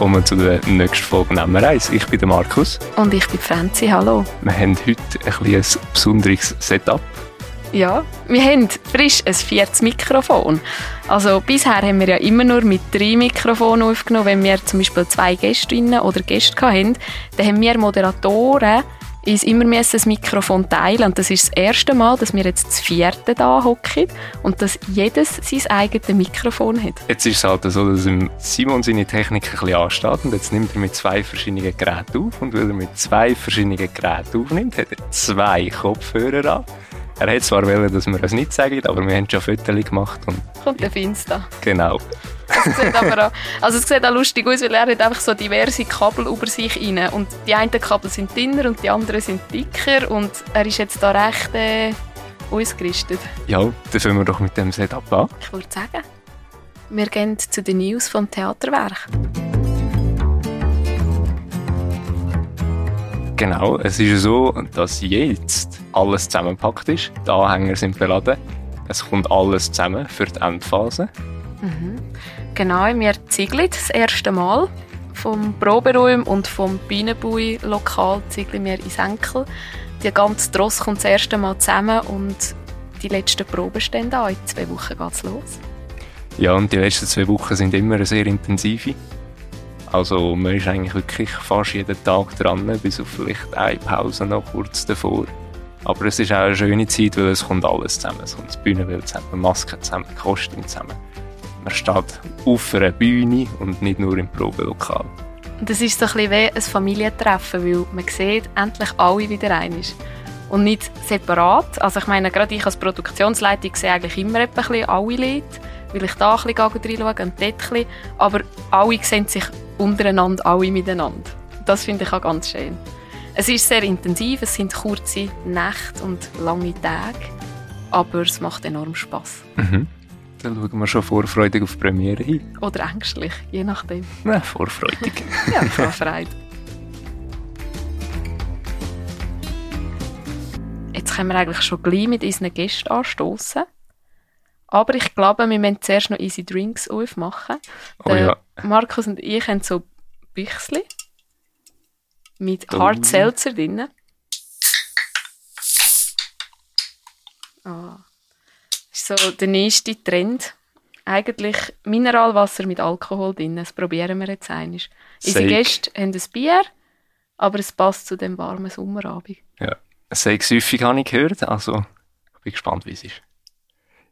willkommen zu der nächsten Folge Nummer 1. Ich bin der Markus. Und ich bin Franzi, hallo. Wir haben heute ein, ein besonderes Setup. Ja, wir haben frisch ein viertes Mikrofon. Also bisher haben wir ja immer nur mit drei Mikrofonen aufgenommen, wenn wir zum Beispiel zwei Gästinnen oder Gäste hatten. Dann haben wir Moderatoren uns immer das Mikrofon teilen. Und das ist das erste Mal, dass wir jetzt das vierte da hocken und dass jedes sein eigenes Mikrofon hat. Jetzt ist es halt so, dass Simon seine Technik ein bisschen ansteht und jetzt nimmt er mit zwei verschiedenen Geräten auf und weil er mit zwei verschiedenen Geräten aufnimmt, hat er zwei Kopfhörer an. Er hätte zwar wollen, dass wir es nicht sagen, aber wir haben schon Fotos gemacht. Und Kommt der Finster. Genau. Es sieht aber auch, also es sieht auch lustig aus, weil er hat einfach so diverse Kabel über sich rein. Und die einen Kabel sind dünner und die anderen sind dicker. Und er ist jetzt da recht äh, ausgerüstet. Ja, dann fangen wir doch mit dem Setup an. Ich würde sagen, wir gehen zu den News vom Theaterwerk. Genau, es ist so, dass jetzt alles zusammengepackt ist. Die Anhänger sind beladen. Es kommt alles zusammen für die Endphase. Mhm. Genau, wir ziegeln das erste Mal. Vom Proberaum und vom Bienenbui-Lokal ziegeln wir ins Enkel. Die ganze Tross kommt das erste Mal zusammen und die letzten Proben stehen an. In zwei Wochen geht es los. Ja, und die letzten zwei Wochen sind immer sehr intensive. Also man ist eigentlich wirklich fast jeden Tag dran, bis auf vielleicht eine Pause noch kurz davor. Aber es ist auch eine schöne Zeit, weil es kommt alles zusammen. Es kommt das Bühnenbild zusammen, Masken zusammen, Kostüm zusammen man steht auf einer Bühne und nicht nur im Probelokal. Das ist so ein bisschen wie ein Familientreffen, weil man sieht endlich alle wieder einig und nicht separat. Also ich meine, gerade ich als Produktionsleitung sehe eigentlich immer ein bisschen alle Leute, weil ich da ein bisschen reinschaue und dort ein bisschen. Aber alle sehen sich untereinander, alle miteinander. Das finde ich auch ganz schön. Es ist sehr intensiv, es sind kurze Nächte und lange Tage, aber es macht enorm Spass. Mhm. Dann schauen wir schon vorfreudig auf die Premiere hin. Oder ängstlich, je nachdem. Nein, vorfreudig. ja, Vorfreude. Jetzt können wir eigentlich schon gleich mit unseren Gästen anstoßen. Aber ich glaube, wir müssen zuerst noch Easy Drinks aufmachen. Oh ja. Markus und ich haben so Büchsli mit Hard Seltzer drin. Oh so der nächste Trend. Eigentlich Mineralwasser mit Alkohol drin. Das probieren wir jetzt einmal. Unsere Gäste haben ein Bier, aber es passt zu dem warmen Sommerabend. Ja, sehr häufig habe ich gehört. Also, ich bin gespannt, wie es ist.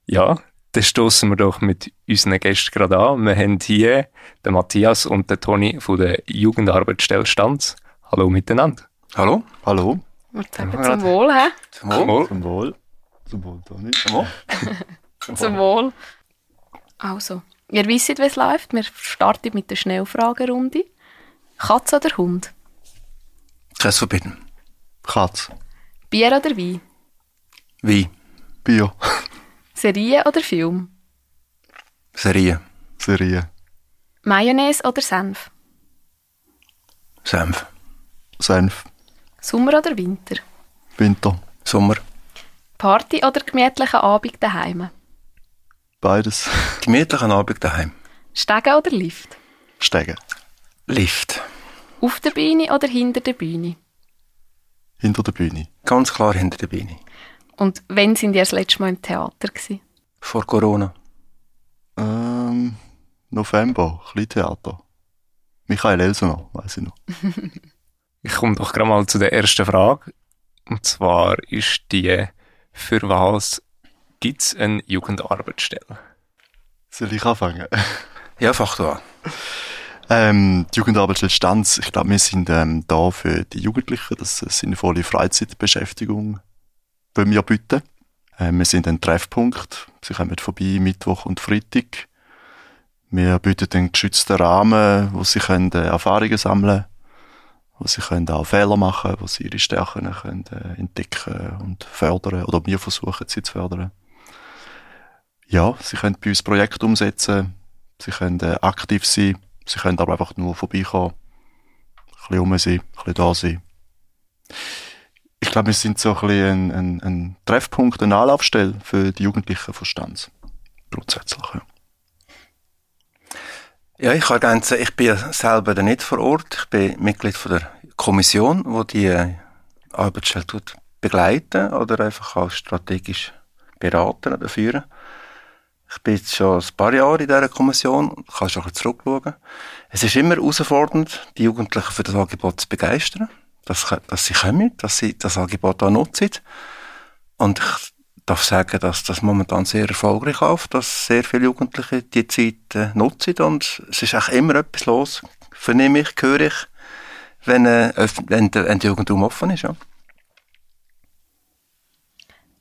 Ja, dann stoßen wir doch mit unseren Gästen gerade an. Wir haben hier den Matthias und den Toni von der Jugendarbeitsstelle Stanz. Hallo miteinander. Hallo. Hallo. Wir sagen zum Wohl, hä? Zum Wohl. Zum Wohl. Zum Wohl, Toni. Zum Wohl. Zum Wohl. Also, ihr wisst, wie es läuft. Wir starten mit der Schnellfragerunde. Katz oder Hund? Kein verbieten. Katz. Bier oder Wein? Wein. Bier. Serie oder Film? Serie. Serie. Mayonnaise oder Senf? Senf. Senf. Sommer oder Winter? Winter. Sommer. Party oder gemütlichen Abend daheim? Beides. Gemütlichen Abend daheim. Steigen oder Lift? Steigen. Lift. Auf der Bühne oder hinter der Bühne? Hinter der Bühne. Ganz klar hinter der Bühne. Und wann sind ihr das letzte Mal im Theater gewesen? Vor Corona. Ähm, November, Kleintheater. Michael Elsener, weiß ich noch. ich komme doch gerade mal zu der ersten Frage. Und zwar ist die, für was gibt es eine Jugendarbeitsstelle? Soll ich anfangen? Ja, fach du an. Ähm, die Jugendarbeitsstelle Stanz, ich glaube, wir sind ähm, da für die Jugendlichen, das ist eine sinnvolle Freizeitbeschäftigung, die wir bieten. Ähm, wir sind ein Treffpunkt, sie kommen vorbei Mittwoch und Freitag. Wir bieten einen geschützten Rahmen, wo sie können, äh, Erfahrungen sammeln können wo sie können auch Fehler machen, wo sie ihre Stärken können, äh, entdecken und fördern oder wir versuchen sie zu fördern. Ja, sie können bei uns Projekte umsetzen, sie können äh, aktiv sein, sie können aber einfach nur vorbeikommen, ein bisschen rum sein, ein bisschen da sein. Ich glaube, wir sind so ein bisschen ein, ein, ein Treffpunkt, eine Anlaufstelle für die Jugendlichen Verstands. Grundsätzlich, ja. Ja, ich ergänze, ich bin selber nicht vor Ort. Ich bin Mitglied von der Kommission, wo die äh, Arbeitsstelle begleiten oder einfach als strategisch beraten oder führen. Ich bin jetzt schon ein paar Jahre in dieser Kommission, kann schon zurückschauen. Es ist immer herausfordernd, die Jugendlichen für das Angebot zu begeistern, dass, dass sie kommen, dass sie das Angebot auch nutzen. Und ich darf sagen, dass das momentan sehr erfolgreich läuft, dass sehr viele Jugendliche die Zeit äh, nutzen und es ist auch immer etwas los, vernehme ich, höre ich, wenn, äh, wenn, der, wenn Jugendraum offen ist. Ja.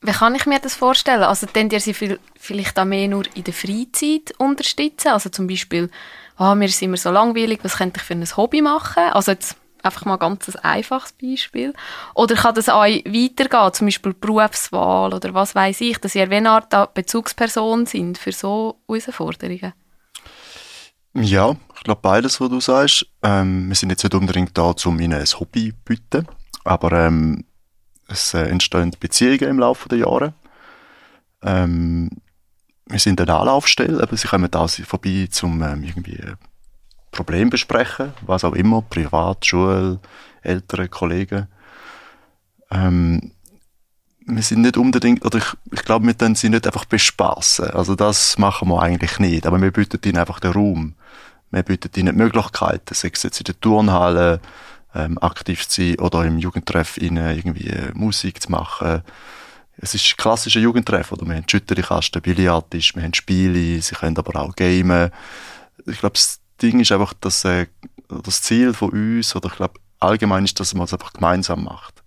Wie kann ich mir das vorstellen? Also, denn ihr sie vielleicht auch mehr nur in der Freizeit unterstützen? Also zum Beispiel, ah, mir ist immer so langweilig, was könnte ich für ein Hobby machen? Also jetzt einfach mal ganz ein einfaches Beispiel. Oder kann das auch weitergehen, zum Beispiel Berufswahl oder was weiß ich, dass ihr eine Art Bezugsperson sind für so Herausforderungen? Ja, ich glaube beides, was du sagst. Ähm, wir sind jetzt nicht unbedingt da, um ihnen ein Hobby zu bieten, aber ähm, es äh, entstehen Beziehungen im Laufe der Jahre. Ähm, wir sind eine Anlaufstelle, aber sie kommen da vorbei, um ähm, irgendwie Problem besprechen, was auch immer, privat, Schule, Eltern, Kollegen. Ähm, wir sind nicht unbedingt, oder ich, ich glaube, wir können sie nicht einfach bespaßen. Also das machen wir eigentlich nicht, aber wir bieten ihnen einfach den Raum. Wir bieten ihnen die Möglichkeiten, sei es jetzt in der Turnhalle, ähm, aktiv zu sein oder im Jugendtreff ihnen irgendwie äh, Musik zu machen. Es ist ein klassischer Jugendtreff, oder? Wir haben Schütterikasten, Billardtisch, wir haben Spiele, sie können aber auch gamen. Ich glaube, Ding ist einfach, dass äh, das Ziel von uns, oder ich glaube, allgemein ist, dass man es einfach gemeinsam macht.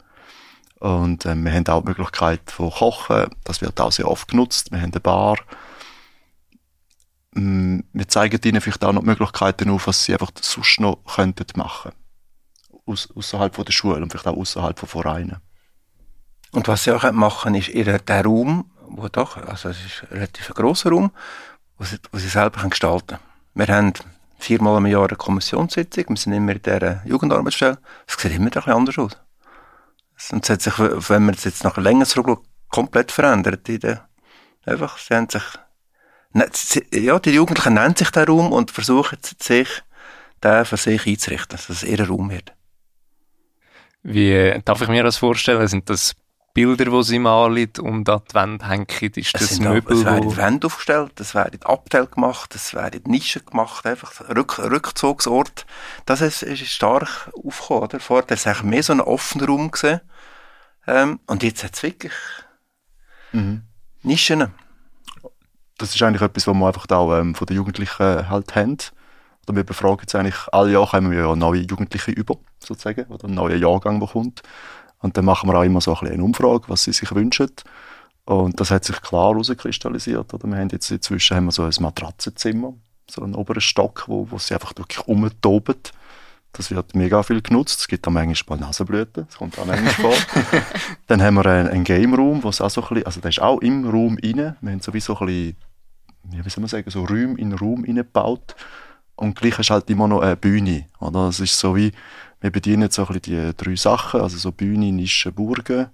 Und äh, wir haben auch die Möglichkeit von Kochen, das wird auch sehr oft genutzt. Wir haben eine Bar. Mm, wir zeigen ihnen vielleicht auch noch Möglichkeiten auf, was sie einfach sonst noch könnten machen aus, außerhalb von der Schule und vielleicht auch außerhalb von Vereinen. Und was sie auch machen, ist ihr der Raum, wo doch, also es ist ein relativ grosser Raum, wo sie, wo sie selber gestalten können. Wir haben viermal im Jahr eine Kommissionssitzung, wir sind immer in dieser Jugendarbeitsstelle. Es sieht immer ein bisschen anders aus. Und es hat sich, wenn man jetzt nach länger zurückschaut, komplett verändert. In der, einfach, sie haben sich, ja, die Jugendlichen nennen sich den Raum und versuchen sich, den für sich einzurichten, dass es ihr Raum wird. Wie darf ich mir das vorstellen? Sind das Bilder, die sie malen und an die Wand hängen? Ist das es Möbel? Es werden Wände aufgestellt, es werden Abteil gemacht, es werden Nischen gemacht, einfach Rück Rückzugsort. Das ist, ist stark aufgekommen, oder? Vorher war es eigentlich mehr so ein offener Raum gewesen. Ähm, und jetzt hat es wirklich mhm. Nischen. Das ist eigentlich etwas, was wir einfach auch ähm, von den Jugendlichen halt haben. Oder wir befragen jetzt eigentlich, alle Jahre kommen wir ja neue Jugendliche über, sozusagen, oder einen neuen Jahrgang, der kommt. Und dann machen wir auch immer so ein eine Umfrage, was sie sich wünschen. Und das hat sich klar herauskristallisiert. Oder? Wir haben jetzt inzwischen haben wir so ein Matratzenzimmer, so einen oberen Stock, wo, wo sie einfach wirklich umtoben. Das wird mega viel genutzt. Es gibt auch manchmal mal Nasenblüten. Das kommt auch manchmal vor. Dann haben wir einen, einen Game Room, wo es auch so ein bisschen, also der ist auch im Raum rein. Wir haben sowieso ein bisschen, wie soll man sagen, so Räume in Raum reingebaut und gleich hast du halt immer noch eine Bühne. Oder? Es ist so wie, wir bedienen so ein bisschen die drei Sachen, also so Bühne, Nische, Burgen,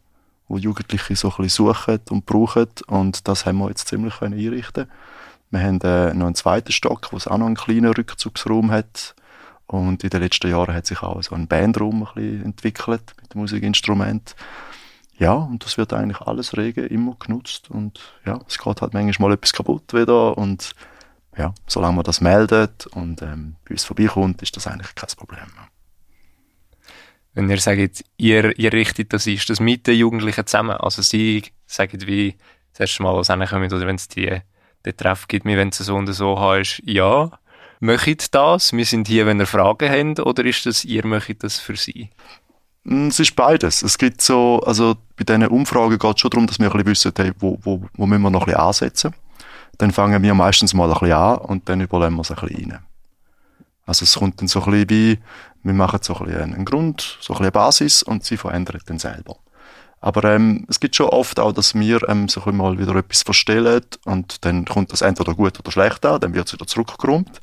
wo Jugendliche so ein bisschen suchen und brauchen. Und das haben wir jetzt ziemlich können einrichten Wir haben äh, noch einen zweiten Stock, wo es auch noch einen kleinen Rückzugsraum hat. Und in den letzten Jahren hat sich auch so ein Bandraum ein bisschen entwickelt mit Musikinstrumenten. Ja, und das wird eigentlich alles rege immer genutzt. Und ja, es geht halt manchmal mal etwas kaputt wieder und ja, solange man das meldet und ähm, bei uns vorbeikommt, ist das eigentlich kein Problem. Wenn ihr sagt, ihr, ihr richtet das, ist das mit den Jugendlichen zusammen? Also sie sagen wie das erste Mal, was kommen oder wenn es die, den Treff gibt, wenn es so und so hast, ja, möchtet das, wir sind hier, wenn ihr Fragen habt, oder ist das, ihr möchtet das für sie? Mm, es ist beides. Es gibt so, also bei diesen Umfragen geht es schon darum, dass wir ein bisschen wissen, hey, wo, wo, wo müssen wir noch ein bisschen ansetzen dann fangen wir meistens mal ein bisschen an und dann überlegen wir es ein bisschen rein. Also es kommt dann so ein bisschen bei, wir machen so ein bisschen einen Grund, so ein bisschen eine Basis und sie verändern dann selber. Aber ähm, es gibt schon oft auch, dass wir ähm, so ein mal wieder etwas verstellen und dann kommt das entweder gut oder schlecht an, dann wird es wieder zurückgeräumt.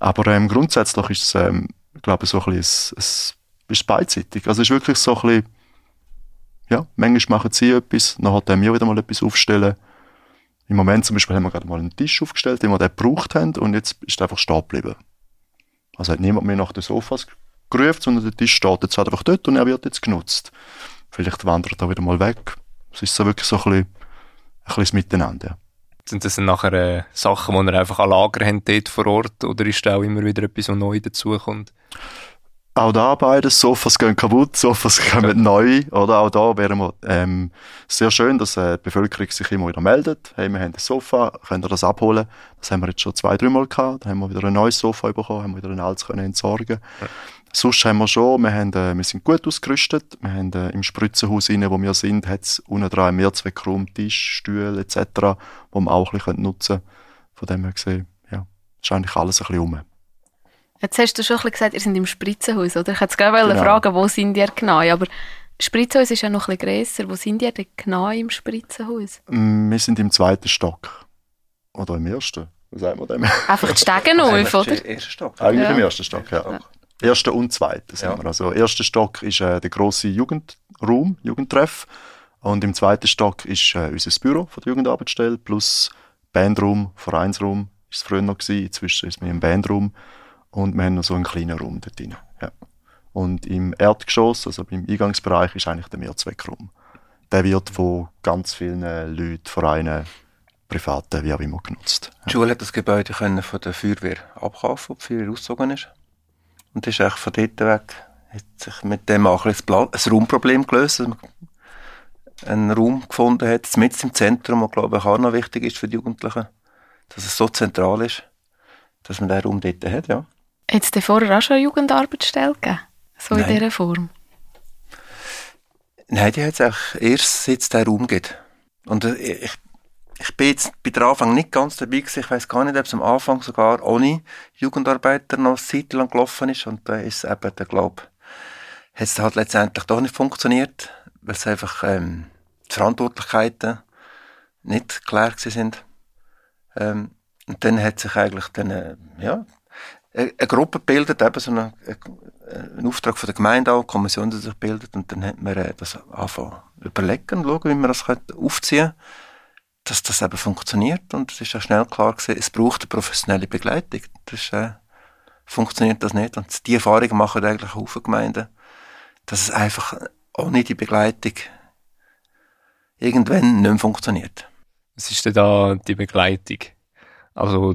Aber ähm, grundsätzlich ist es, ähm, ich glaube, so ein bisschen, es, es ist beidseitig. Also es ist wirklich so ein bisschen, ja, manchmal machen sie etwas, dann hat wir wieder mal etwas aufstellen Im Moment zum Beispiel haben wir gerade mal einen Tisch aufgestellt, den wir den gebraucht haben und jetzt ist er einfach stehen geblieben. Also hat niemand mehr nach den Sofas gerufen, sondern der Tisch steht jetzt einfach dort und er wird jetzt genutzt. Vielleicht wandert er wieder mal weg. Es ist so wirklich so ein bisschen, ein bisschen Miteinander. Sind das dann nachher äh, Sachen, die ihr einfach an Lager habt dort vor Ort oder ist da auch immer wieder etwas, was neu dazukommt? Auch da beides, Sofas gehen kaputt, Sofas kommen ja. neu, oder? Auch da wären wir, ähm, sehr schön, dass äh, die Bevölkerung sich immer wieder meldet. Hey, wir haben ein Sofa, könnt ihr das abholen? Das haben wir jetzt schon zwei, dreimal gehabt. Dann haben wir wieder ein neues Sofa bekommen, haben wieder ein altes können entsorgen. Ja. Sonst haben wir schon, wir, haben, äh, wir sind gut ausgerüstet. Wir haben äh, im Spritzenhaus rein, wo wir sind, hat es unten dran einen Mehrzweckraum, Tisch, Stühle etc., wo wir auch ein bisschen nutzen können. Von dem her gesehen, ja, ist eigentlich alles ein bisschen um. Jetzt hast du schon ein bisschen gesagt, ihr seid im Spritzenhaus, oder? Ich hätte gerne genau. fragen, wo sind ihr genau? Aber Spritzenhaus ist ja noch ein bisschen grösser. Wo sind ihr denn genau im Spritzenhaus? Mm, wir sind im zweiten Stock. Oder im ersten. Was sagen wir dem? Einfach die Stege auf, oder? Erster Stock. Eigentlich ja. im ersten Stock, ja. ja. Erster und zweiter sind ja. wir. Also, erster Stock ist äh, der grosse Jugendraum, Jugendtreff. Und im zweiten Stock ist äh, unser Büro von der Jugendarbeitsstelle plus Bandraum, Vereinsraum. Ist es früher noch gewesen. Inzwischen ist es im Bandraum. Und wir haben noch so einen kleinen Raum dort drin. Ja. Und im Erdgeschoss, also im Eingangsbereich, ist eigentlich der Mehrzweckraum. Der wird von ganz vielen Leuten, Vereinen, Privaten, wie auch immer genutzt. Ja. Die Schule hat das Gebäude können von der Feuerwehr abkaufen, ob die Feuerwehr ausgezogen ist. Und ist echt von dort weg, hat sich mit dem auch ein, ein Raumproblem gelöst, dass man einen Raum gefunden hat, mit im Zentrum, was glaube ich auch noch wichtig ist für die Jugendlichen, dass es so zentral ist, dass man den Raum dort hat, ja. Hat es vorher auch schon eine Jugendarbeitsstelle gegeben? So Nein. in dieser Form? Nein, die hat es auch erst seit es diesen Raum gibt. Und äh, ich, ich bin jetzt bei der Anfang nicht ganz dabei gewesen. Ich weiß gar nicht, ob es am Anfang sogar ohne Jugendarbeiter noch eine Zeit lang gelaufen ist. Und da ist eben, der Glaube, hat es halt letztendlich doch nicht funktioniert, weil es einfach ähm, die Verantwortlichkeiten nicht klar sind. Ähm, und dann hat sich eigentlich dann, äh, ja, eine Gruppe bildet, eben so eine, ein Auftrag von der Gemeinde auch, eine Kommission, die sich bildet, und dann hat man äh, das anfangen überlegen und schauen, wie man das aufziehen kann, dass das eben funktioniert. Und es ist auch schnell klar gewesen, es braucht eine professionelle Begleitung. Das ist, äh, funktioniert das nicht. Und die Erfahrungen machen eigentlich auch Gemeinden, dass es einfach ohne die Begleitung irgendwann nicht mehr funktioniert. Was ist denn da die Begleitung? Also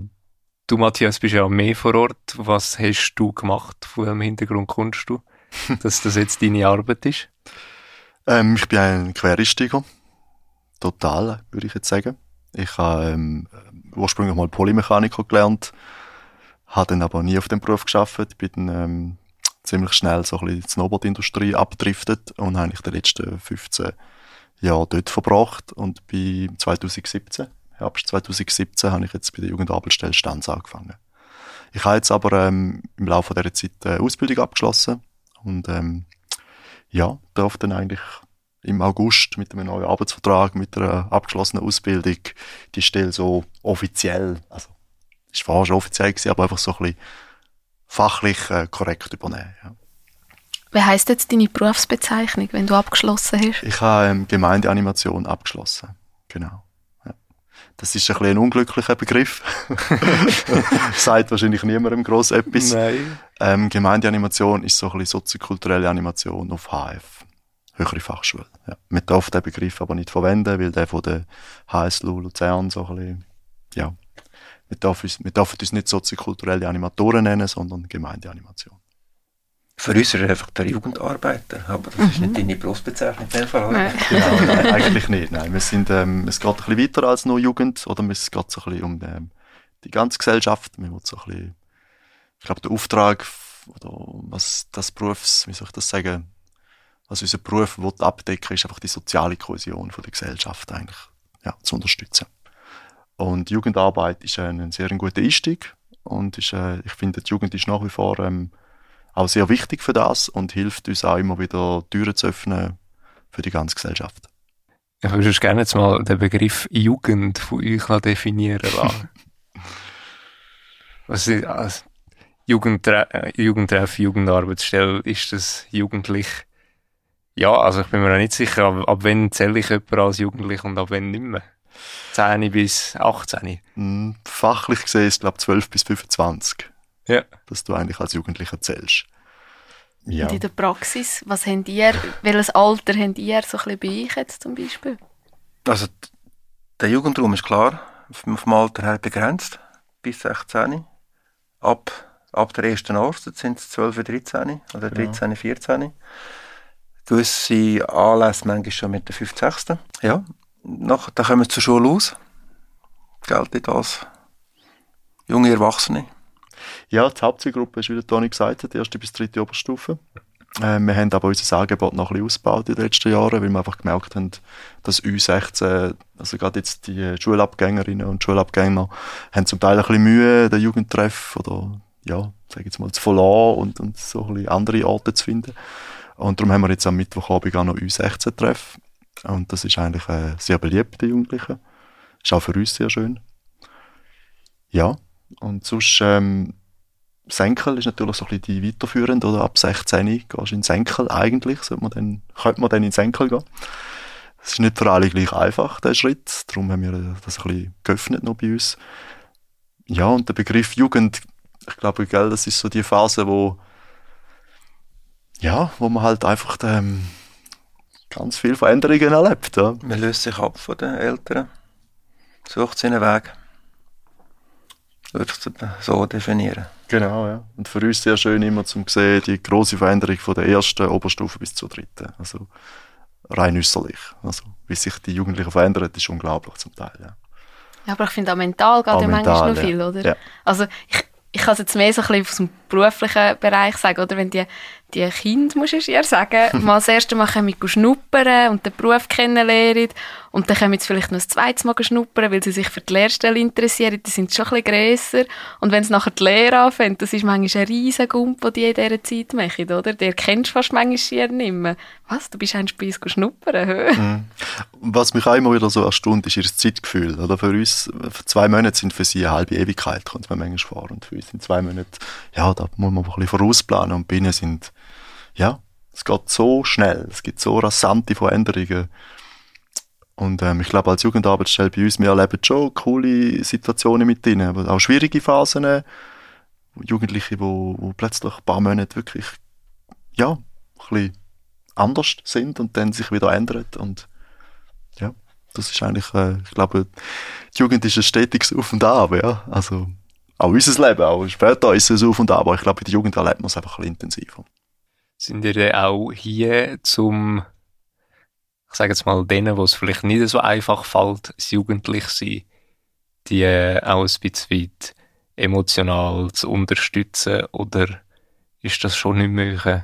Du, Matthias, bist ja mehr vor Ort. Was hast du gemacht? Von welchem Hintergrund kommst du, dass das jetzt deine Arbeit ist? Ähm, ich bin ein Quereinsteiger. Total, würde ich jetzt sagen. Ich habe ähm, ursprünglich mal Polymechaniker gelernt, habe dann aber nie auf dem Beruf geschafft, bin dann ähm, ziemlich schnell so ein bisschen in die Snowboard-Industrie abgedriftet und habe ich die letzten 15 Jahre dort verbracht und bin 2017 Herbst 2017 habe ich jetzt bei der Jugendarbeitsstelle Stanz angefangen. Ich habe jetzt aber ähm, im Laufe dieser Zeit eine Ausbildung abgeschlossen und ähm, ja, darf dann eigentlich im August mit einem neuen Arbeitsvertrag, mit einer abgeschlossenen Ausbildung die Stelle so offiziell, also ist vorher schon offiziell gewesen, aber einfach so ein bisschen fachlich äh, korrekt übernehmen. Ja. Wie heisst jetzt deine Berufsbezeichnung, wenn du abgeschlossen hast? Ich habe ähm, Gemeindeanimation abgeschlossen. Genau. Das ist ein bisschen ein unglücklicher Begriff. Sagt wahrscheinlich niemandem gross etwas. Nein. Ähm, Gemeindeanimation ist so ein bisschen soziokulturelle Animation auf HF. Höhere Fachschule. Ja. Man darf den Begriff aber nicht verwenden, weil der von der HSLU Luzern so ein bisschen, ja. Wir dürfen uns, wir dürfen uns nicht soziokulturelle Animatoren nennen, sondern Gemeindeanimation. Für uns ist er einfach der Jugendarbeiter, aber das ist nicht mhm. deine Berufsbezeichnung in dem Fall. Nein. Genau, nein, eigentlich nicht. Nein. Wir sind, ähm, es geht ein bisschen weiter als nur Jugend, oder es geht so ein bisschen um ähm, die ganze Gesellschaft. Wir wollen so ein bisschen, ich glaube, der Auftrag, oder was das Berufs, wie soll ich das sagen, was unser Beruf will abdecken ist einfach die soziale Kohäsion von der Gesellschaft eigentlich ja, zu unterstützen. Und Jugendarbeit ist ein, ein sehr guter Einstieg und ist, äh, ich finde, die Jugend ist nach wie vor ähm, auch sehr wichtig für das und hilft uns auch immer wieder Türen zu öffnen für die ganze Gesellschaft. Ich würde gerne jetzt mal den Begriff Jugend von euch noch definieren lassen. Was ist, also, Jugendtre äh, Jugendtreff, Jugendarbeitsstelle, ist das jugendlich? Ja, also ich bin mir auch nicht sicher, ab, ab wann zähle ich jemanden als jugendlich und ab wann nicht mehr. 10 bis 18? Hm, fachlich gesehen ist es, glaube ich, 12 bis 25. Ja. Dass du eigentlich als Jugendlicher zählst. Ja. Und in der Praxis, was habt ihr, welches Alter habt ihr so ein bisschen bei euch jetzt zum Beispiel? Also, der Jugendraum ist klar, vom Alter her begrenzt, bis 16. Ab, ab der ersten Art sind es 12, 13 oder 13, ja. 14. Gewisse Anlässe manchmal schon mit der 5, 6. Ja, nach, dann kommen wir zur Schule aus. Geltet als junge Erwachsene. Ja, die Hauptzielgruppe ist, wie der Toni gesagt hat, die erste bis dritte Oberstufe. Äh, wir haben aber unser Angebot noch ein bisschen ausgebaut in den letzten Jahren, weil wir einfach gemerkt haben, dass U16, also gerade jetzt die Schulabgängerinnen und Schulabgänger, haben zum Teil ein bisschen Mühe, den Jugendtreff oder, ja, sag jetzt mal, zu verlassen und, und so ein bisschen andere Orte zu finden. Und darum haben wir jetzt am Mittwochabend auch noch U16-Treff. Und das ist eigentlich äh, sehr beliebt, die Jugendlichen. Ist auch für uns sehr schön. Ja, und sonst, ähm, Senkel ist natürlich so ein bisschen die weiterführende, oder ab 16 gehst du in Senkel eigentlich, sollte man dann, könnte man dann in Senkel gehen. Es ist nicht für alle gleich einfach, der Schritt, darum haben wir das ein bisschen geöffnet noch bei uns. Ja, und der Begriff Jugend, ich glaube, gell, das ist so die Phase, wo, ja, wo man halt einfach ähm, ganz viele Veränderungen erlebt. Ja. Man löst sich ab von den Eltern, sucht seinen Weg. Würdest du so definieren? Genau, ja. Und für uns sehr schön immer zu sehen, die große Veränderung von der ersten Oberstufe bis zur dritten. Also rein äußerlich. Also wie sich die Jugendlichen verändern, ist unglaublich zum Teil, ja. Ja, aber ich finde auch mental geht auch ja manchmal noch viel, oder? Ja. Also ich, ich kann es jetzt mehr so ein bisschen aus dem beruflichen Bereich sagen, oder? Wenn die die Kinder, muss ich eher sagen, mal das erste Mal kommen schnuppern und den Beruf kennenlernen und dann kommen sie vielleicht noch das zweite Mal schnuppern, weil sie sich für die Lehrstelle interessieren, die sind schon ein bisschen grösser und wenn sie nachher die Lehre anfangen, das ist manchmal ein riesen Gump, den die in dieser Zeit machen, oder? Der kennst du fast manchmal nicht mehr. Was, du bist ein uns schnuppern? mhm. Was mich auch immer wieder so erstaunt, ist ihr Zeitgefühl. Oder für uns, zwei Monate sind für sie eine halbe Ewigkeit, kommt man manchmal vor. Und für uns sind zwei Monate, ja, da muss man ein bisschen vorausplanen und bei ihnen sind ja, es geht so schnell, es gibt so rasante Veränderungen. Und ähm, ich glaube, als Jugendarbeitsstelle bei uns, wir erleben schon coole Situationen mit ihnen, aber auch schwierige Phasen. Jugendliche, wo, wo plötzlich ein paar Monate wirklich, ja, ein bisschen anders sind und dann sich wieder ändern. Und ja, das ist eigentlich, äh, ich glaube, die Jugend ist ein stetiges Auf und Ab, ja. Also, auch unser Leben, auch später ist es Auf und Ab, aber ich glaube, in der Jugend erlebt man es einfach ein bisschen intensiver sind ihr denn auch hier zum, ich sage jetzt mal, denen, wo es vielleicht nicht so einfach fällt, das Jugendliche die äh, auch ein bisschen weit emotional zu unterstützen oder ist das schon nicht möglich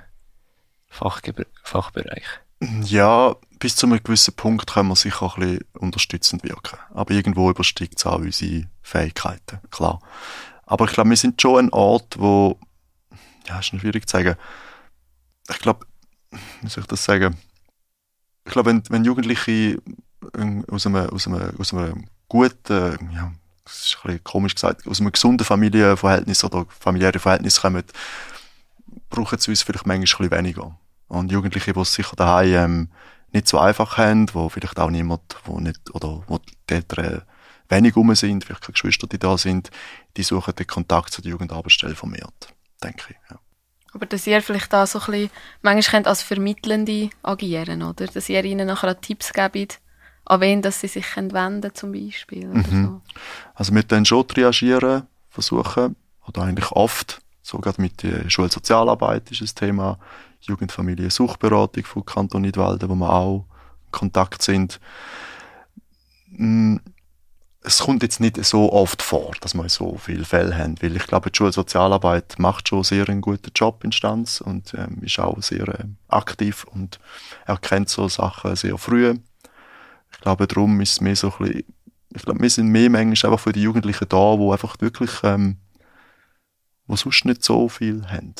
Fachge Fachbereich? Ja, bis zu einem gewissen Punkt können wir sicher auch ein bisschen unterstützend wirken. Aber irgendwo übersteigt es auch unsere Fähigkeiten, klar. Aber ich glaube, wir sind schon ein Ort, wo, ja, ist schwierig zu sagen, ich glaube, wie soll ich das sagen? Ich glaube, wenn, wenn Jugendliche aus einem, aus einem, aus einem guten, ja, das ist ein bisschen komisch gesagt, aus einem gesunden Familienverhältnis oder familiären Verhältnis kommen, brauchen sie uns vielleicht manchmal ein bisschen weniger. Und Jugendliche, die es sicher daheim ähm, nicht so einfach haben, wo vielleicht auch niemand, wo nicht, oder wo die Eltern wenig rum sind, vielleicht keine Geschwister, die da sind, die suchen den Kontakt zu der Jugendarbeitsstelle vermehrt, denke ich. Ja. Aber dass ihr vielleicht da so ein bisschen, manchmal könnt als Vermittelnde agieren, oder? Dass ihr ihnen nachher Tipps gebt, an wen dass sie sich wenden zum Beispiel. Oder mhm. so. Also wir dann schon reagieren, versuchen, oder eigentlich oft, sogar mit der Schulsozialarbeit ist das Thema, Jugendfamilie Suchberatung von Kanton Nidwalden, wo wir auch in Kontakt sind. Mm, es kommt jetzt nicht so oft vor, dass wir so viele Fälle haben, weil ich glaube, die Schulsozialarbeit macht schon sehr einen guten Job in Stanz und ähm, ist auch sehr äh, aktiv und erkennt so Sachen sehr früh. Ich glaube, darum ist es mehr so ein bisschen, ich glaube, wir sind mehr manchmal einfach für die Jugendlichen da, wo einfach wirklich, ähm, wo sonst nicht so viel haben.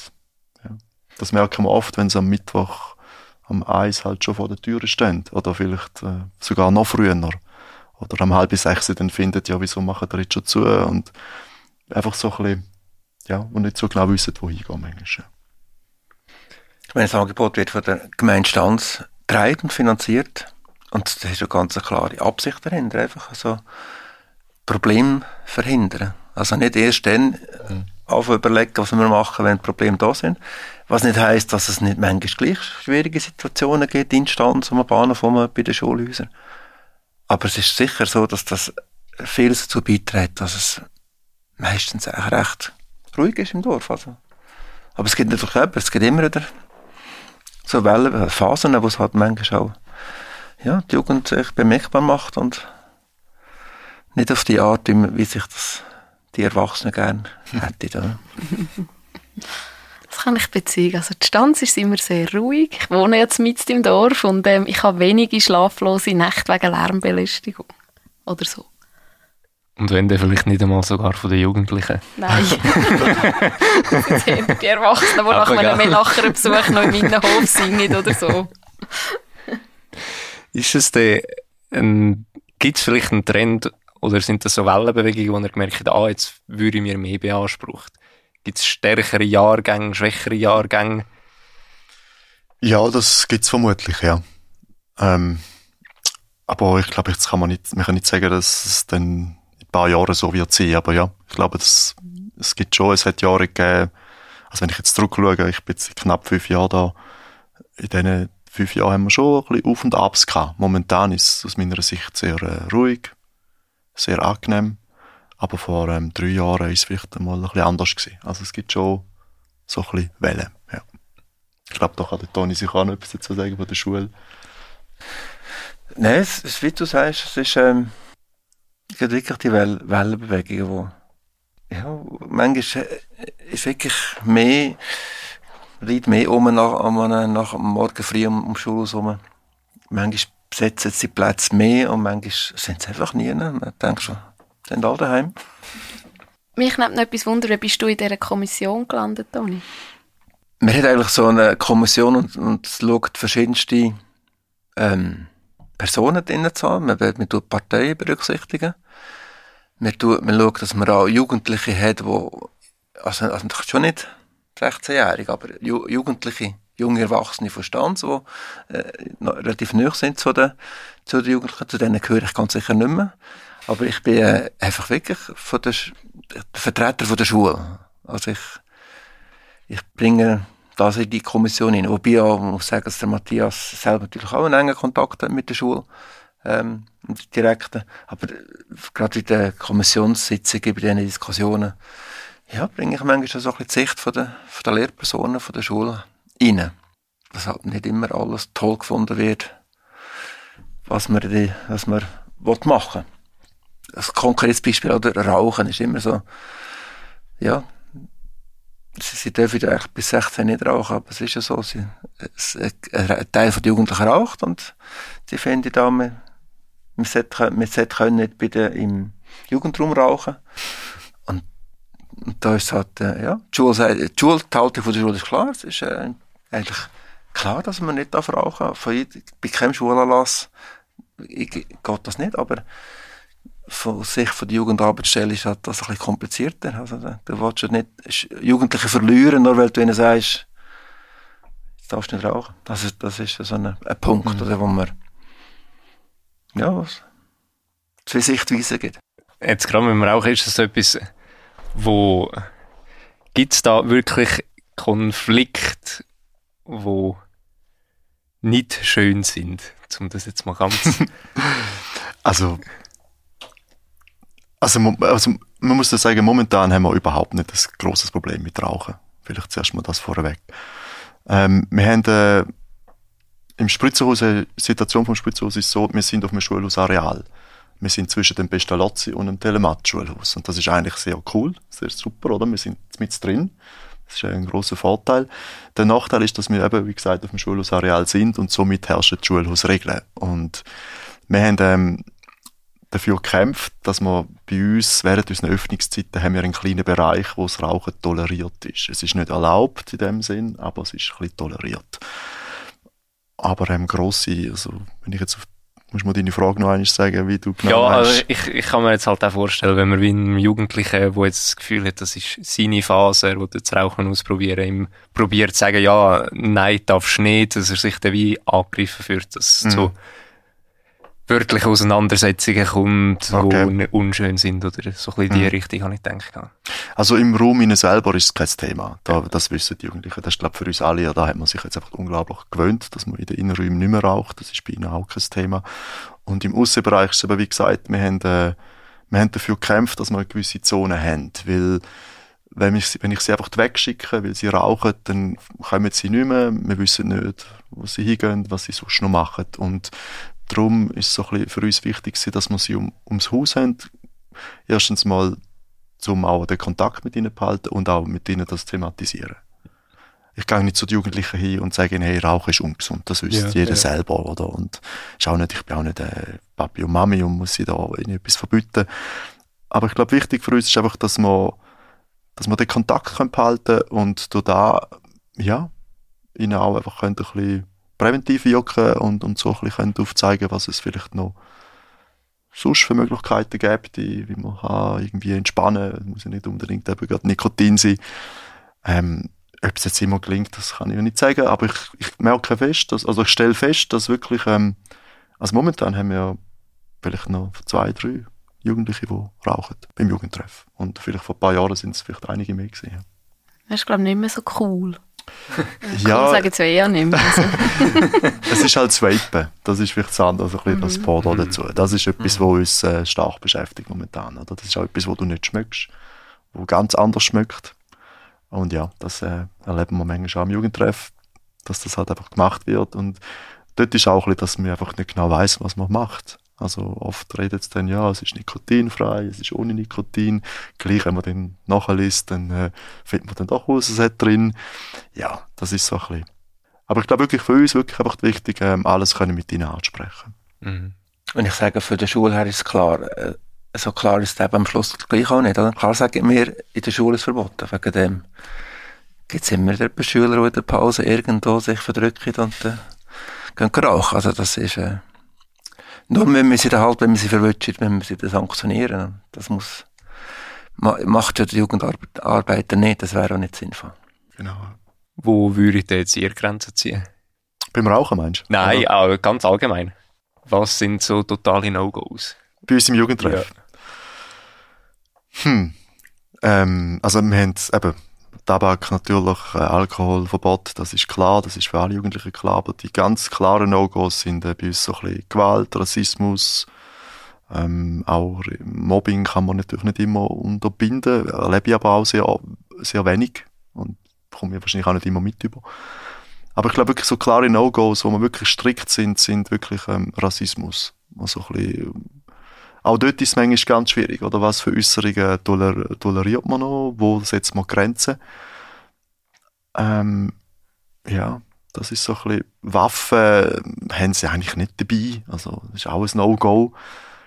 Ja. Das merken wir oft, wenn sie am Mittwoch am Eis halt schon vor der Tür stehen oder vielleicht äh, sogar noch früher oder am halb sechs dann findet, ja, wieso machen die jetzt schon zu? Und einfach so ein bisschen, ja, und nicht so genau wissen, wohin gehen manchmal. Ich meine, das Angebot wird von der Gemeinde Stanz getragen und finanziert. Und da ist eine ganz klare Absicht dahinter, einfach so Problem verhindern. Also nicht erst dann mhm. überlegen, was wir machen, wenn Probleme da sind. Was nicht heisst, dass es nicht manchmal gleich schwierige Situationen gibt, Instanz, am Bahnhof, bei den Schulhäusern. Aber es ist sicher so, dass das viel dazu beiträgt, dass es meistens auch recht ruhig ist im Dorf. Also. Aber es gibt natürlich eben, es gibt immer wieder so Wellen, Phasen, wo es halt manchmal auch ja, die Jugend sich bemerkbar macht und nicht auf die Art, wie sich das die Erwachsenen gerne hätten. Das kann ich beziehen. Also die Stanz ist immer sehr ruhig. Ich wohne jetzt mit im Dorf und ähm, ich habe wenige schlaflose Nächte wegen Lärmbelästigung oder so. Und wenn dann vielleicht nicht einmal sogar von den Jugendlichen? Nein. die Erwachsenen, die nach einem Melacher-Besuch noch in meinem Hof singen oder so. Ist es denn, ein, gibt es vielleicht einen Trend oder sind das so Wellenbewegungen, wo ihr gemerkt ah, jetzt würde ich mir mehr beansprucht? Gibt es stärkere Jahrgänge, schwächere Jahrgänge? Ja, das gibt es vermutlich, ja. Ähm, aber ich glaube, jetzt kann man nicht, man kann nicht sagen, dass es dann in ein paar Jahren so wird sein. Aber ja, ich glaube, das, es gibt schon, es hat Jahre gegeben, also wenn ich jetzt zurückschaue, ich bin jetzt knapp fünf Jahre da, in diesen fünf Jahren haben wir schon ein bisschen Auf und Abs gehabt. Momentan ist es aus meiner Sicht sehr äh, ruhig, sehr angenehm. Aber vor ähm, drei Jahren war es vielleicht einmal ein bisschen anders gewesen. Also es gibt schon so ein bisschen Wellen, ja. Ich glaube, da kann Toni sich auch noch etwas dazu sagen von der Schule. Nein, es, es, wie du sagst, es ist ähm, wirklich die Well Wellenbewegung, die ja, manchmal äh, ist wirklich mehr liegt mehr um nach, um, nach Morgen früh um, um Schulhaus rum. Manchmal besetzen sie Plätze mehr und manchmal sind sie einfach nie. Ne? Man denkt schon, sind alle daheim. Mich nimmt noch etwas Wunder, wie bist du in dieser Kommission gelandet, Toni? Man hat eigentlich so eine Kommission und, und es schaut verschiedenste ähm, Personen drin zu haben. Man, man tut Parteien berücksichtigen. Man, tut, man schaut, dass man auch Jugendliche hat, die also, also schon nicht 16-Jährige, aber Ju Jugendliche, junge Erwachsene von Stanz, die äh, relativ neu sind zu den, zu den Jugendlichen, zu denen gehöre ich ganz sicher nicht mehr. Aber ich bin äh, einfach wirklich von der, der Vertreter von der Schule. Also ich, ich bringe das in die Kommission hin. Wobei ich muss sagen, dass der Matthias selber natürlich auch einen engen Kontakt hat mit der Schule. Ähm, direkten. Aber gerade in der Kommissionssitzung, bei diesen Diskussionen, ja, bringe ich manchmal so ein bisschen die Sicht von der, von der Lehrpersonen, von der Schule rein. Dass halt nicht immer alles toll gefunden wird, was man, die, was man machen will. Ein konkretes Beispiel, oder Rauchen ist immer so, ja, sie, sie dürfen eigentlich bis 16 nicht rauchen, aber es ist ja so, sie, es, ein Teil der Jugendlichen raucht und sie finden da, man, man, sollte, man sollte nicht bei im Jugendraum rauchen. Und da ist halt, äh, ja, die, Schule, die, Schule, die Haltung von der Schule ist klar. Es ist äh, eigentlich klar, dass man nicht rauchen darf. Bei keinem Schulanlass geht das nicht, aber von Sicht von der Jugendarbeitsstelle ist halt das ein bisschen komplizierter. Also, du willst ja nicht Jugendliche verlieren, nur weil du ihnen sagst, jetzt darfst du nicht rauchen. Das ist, das ist so ein, ein Punkt, mhm. oder, wo man, ja, was, zwei Sichtweisen gibt. Jetzt gerade mit dem Rauchen ist das so etwas, wo gibt es da wirklich Konflikte, wo nicht schön sind, um das jetzt mal ganz... also, also, also, man muss sagen, momentan haben wir überhaupt nicht ein grosses Problem mit Rauchen. Vielleicht zuerst mal das vorweg. Ähm, wir haben äh, im Spritzerhaus, die Situation vom Spritzerhaus ist so, wir sind auf einem Schulhausareal wir sind zwischen dem Pestalozzi und dem Telemat-Schulhaus. Und das ist eigentlich sehr cool, sehr super, oder? Wir sind mit drin. Das ist ein großer Vorteil. Der Nachteil ist, dass wir eben, wie gesagt, auf dem Schulhausareal sind und somit herrschen die Schulhausregeln. Und wir haben ähm, dafür gekämpft, dass wir bei uns während unserer Öffnungszeiten haben wir einen kleinen Bereich, wo das Rauchen toleriert ist. Es ist nicht erlaubt in dem Sinn, aber es ist ein bisschen toleriert. Aber ähm, grosse, also wenn ich jetzt auf Musst du mir deine Frage noch einmal sagen, wie du genau Ja, also ich, ich kann mir jetzt halt auch vorstellen, wenn man wie ein Jugendlicher, der jetzt das Gefühl hat, das ist seine Phase, wo das Rauchen ausprobieren, ihm probiert zu sagen, ja, nein, darfst du nicht, dass er sich dann wie angegriffen fühlt, dass mhm. so wörtliche Auseinandersetzungen kommt, okay. die unschön sind oder so ein bisschen in die mhm. Richtung, habe ich gedacht. Also im Raum innen selber ist es kein Thema. Da, das wissen die Jugendlichen. Das ist, glaube für uns alle, da hat man sich jetzt einfach unglaublich gewöhnt, dass man in den Innenräumen nicht mehr raucht. Das ist bei ihnen auch kein Thema. Und im Außenbereich ist es eben, wie gesagt, wir haben, äh, wir haben dafür gekämpft, dass wir eine gewisse Zone haben, weil wenn ich, wenn ich sie einfach wegschicke, weil sie rauchen, dann kommen sie nicht mehr, wir wissen nicht, wo sie hingehen, was sie sonst noch machen. Und darum ist es so ein bisschen für uns wichtig, dass wir sie um, ums Haus haben. Erstens mal, um auch den Kontakt mit ihnen zu behalten und auch mit ihnen das thematisieren. Ich gehe nicht zu den Jugendlichen hin und sage ihnen, hey, Rauchen ist ungesund. Das wüsste ja, jeder ja. selber, oder? Und ist auch nicht, ich bin auch nicht äh, Papi und Mami und muss sie da etwas verbieten. Aber ich glaube, wichtig für uns ist einfach, dass wir, dass wir den Kontakt können behalten und durch da, ja, ihnen auch einfach können ein bisschen präventiv wirken und, und so ein bisschen aufzeigen, was es vielleicht noch sonst für Möglichkeiten gibt, die, wie man kann irgendwie entspannen kann. muss ja nicht unbedingt eben gerade Nikotin sein. Ähm, ob es jetzt immer gelingt, das kann ich nicht sagen, aber ich, ich merke fest, dass, also ich stelle fest, dass wirklich, ähm, also momentan haben wir vielleicht noch zwei, drei Jugendliche, die rauchen beim Jugendtreff. Und vielleicht vor ein paar Jahren sind es vielleicht einige mehr gewesen. Das ist, glaube ich, nicht mehr so cool. Ja, sagen es ja eher nicht. Also. es ist halt das Vapen. Das ist vielleicht das andere, also ein bisschen das Pendant mhm. dazu. Das ist etwas, mhm. was uns äh, stark beschäftigt momentan. Oder? Das ist auch etwas, was du nicht schmeckst, wo ganz anders schmeckt. Und ja, das äh, erleben wir manchmal auch am Jugendtreff, dass das halt einfach gemacht wird. Und dort ist auch ein bisschen, dass man einfach nicht genau weiß, was man macht. Also oft redet es dann, ja, es ist nikotinfrei, es ist ohne Nikotin. Gleich, wenn man dann nachliest, dann äh, findet man dann doch was es hat drin. Ja, das ist so ein bisschen. Aber ich glaube wirklich für uns wirklich einfach wichtig, ähm, alles können mit ihnen ansprechen. Mhm. Und ich sage, für die Schule her ist klar, äh, so klar ist es eben am Schluss gleich auch nicht, oder? Klar sagen wir, in der Schule ist verboten, wegen dem gibt es immer Schüler, die in der Pause irgendwo sich verdrücken und äh, gehen rauchen. Also das ist... Äh, nur wenn wir sie dann halt, wenn wir sie verwünschen, wenn wir sie dann sanktionieren. Das muss, macht ja der Jugendarbeiter nicht, das wäre auch nicht sinnvoll. Genau. Wo würde ich jetzt Ihre Grenze ziehen? Beim Rauchen meinst du? Nein, auch ganz allgemein. Was sind so totale No-Gos? Bei uns im Jugendtreff? Ja. Hm. Ähm, also wir haben eben Tabak natürlich, äh, Alkoholverbot, das ist klar, das ist für alle Jugendlichen klar, aber die ganz klaren No-Gos sind äh, bei uns so ein bisschen Gewalt, Rassismus, ähm, auch Mobbing kann man natürlich nicht immer unterbinden, erlebe ich aber auch sehr, sehr wenig und komme ich wahrscheinlich auch nicht immer mit über. Aber ich glaube wirklich so klare No-Gos, wo wir wirklich strikt sind, sind wirklich ähm, Rassismus. Also ein bisschen, auch dort ist es manchmal ganz schwierig, oder? Was für Äußerungen toler toleriert man noch? Wo setzt man Grenzen? Ähm, ja, das ist so ein bisschen, Waffen haben sie eigentlich nicht dabei. Also, das ist auch ein No-Go.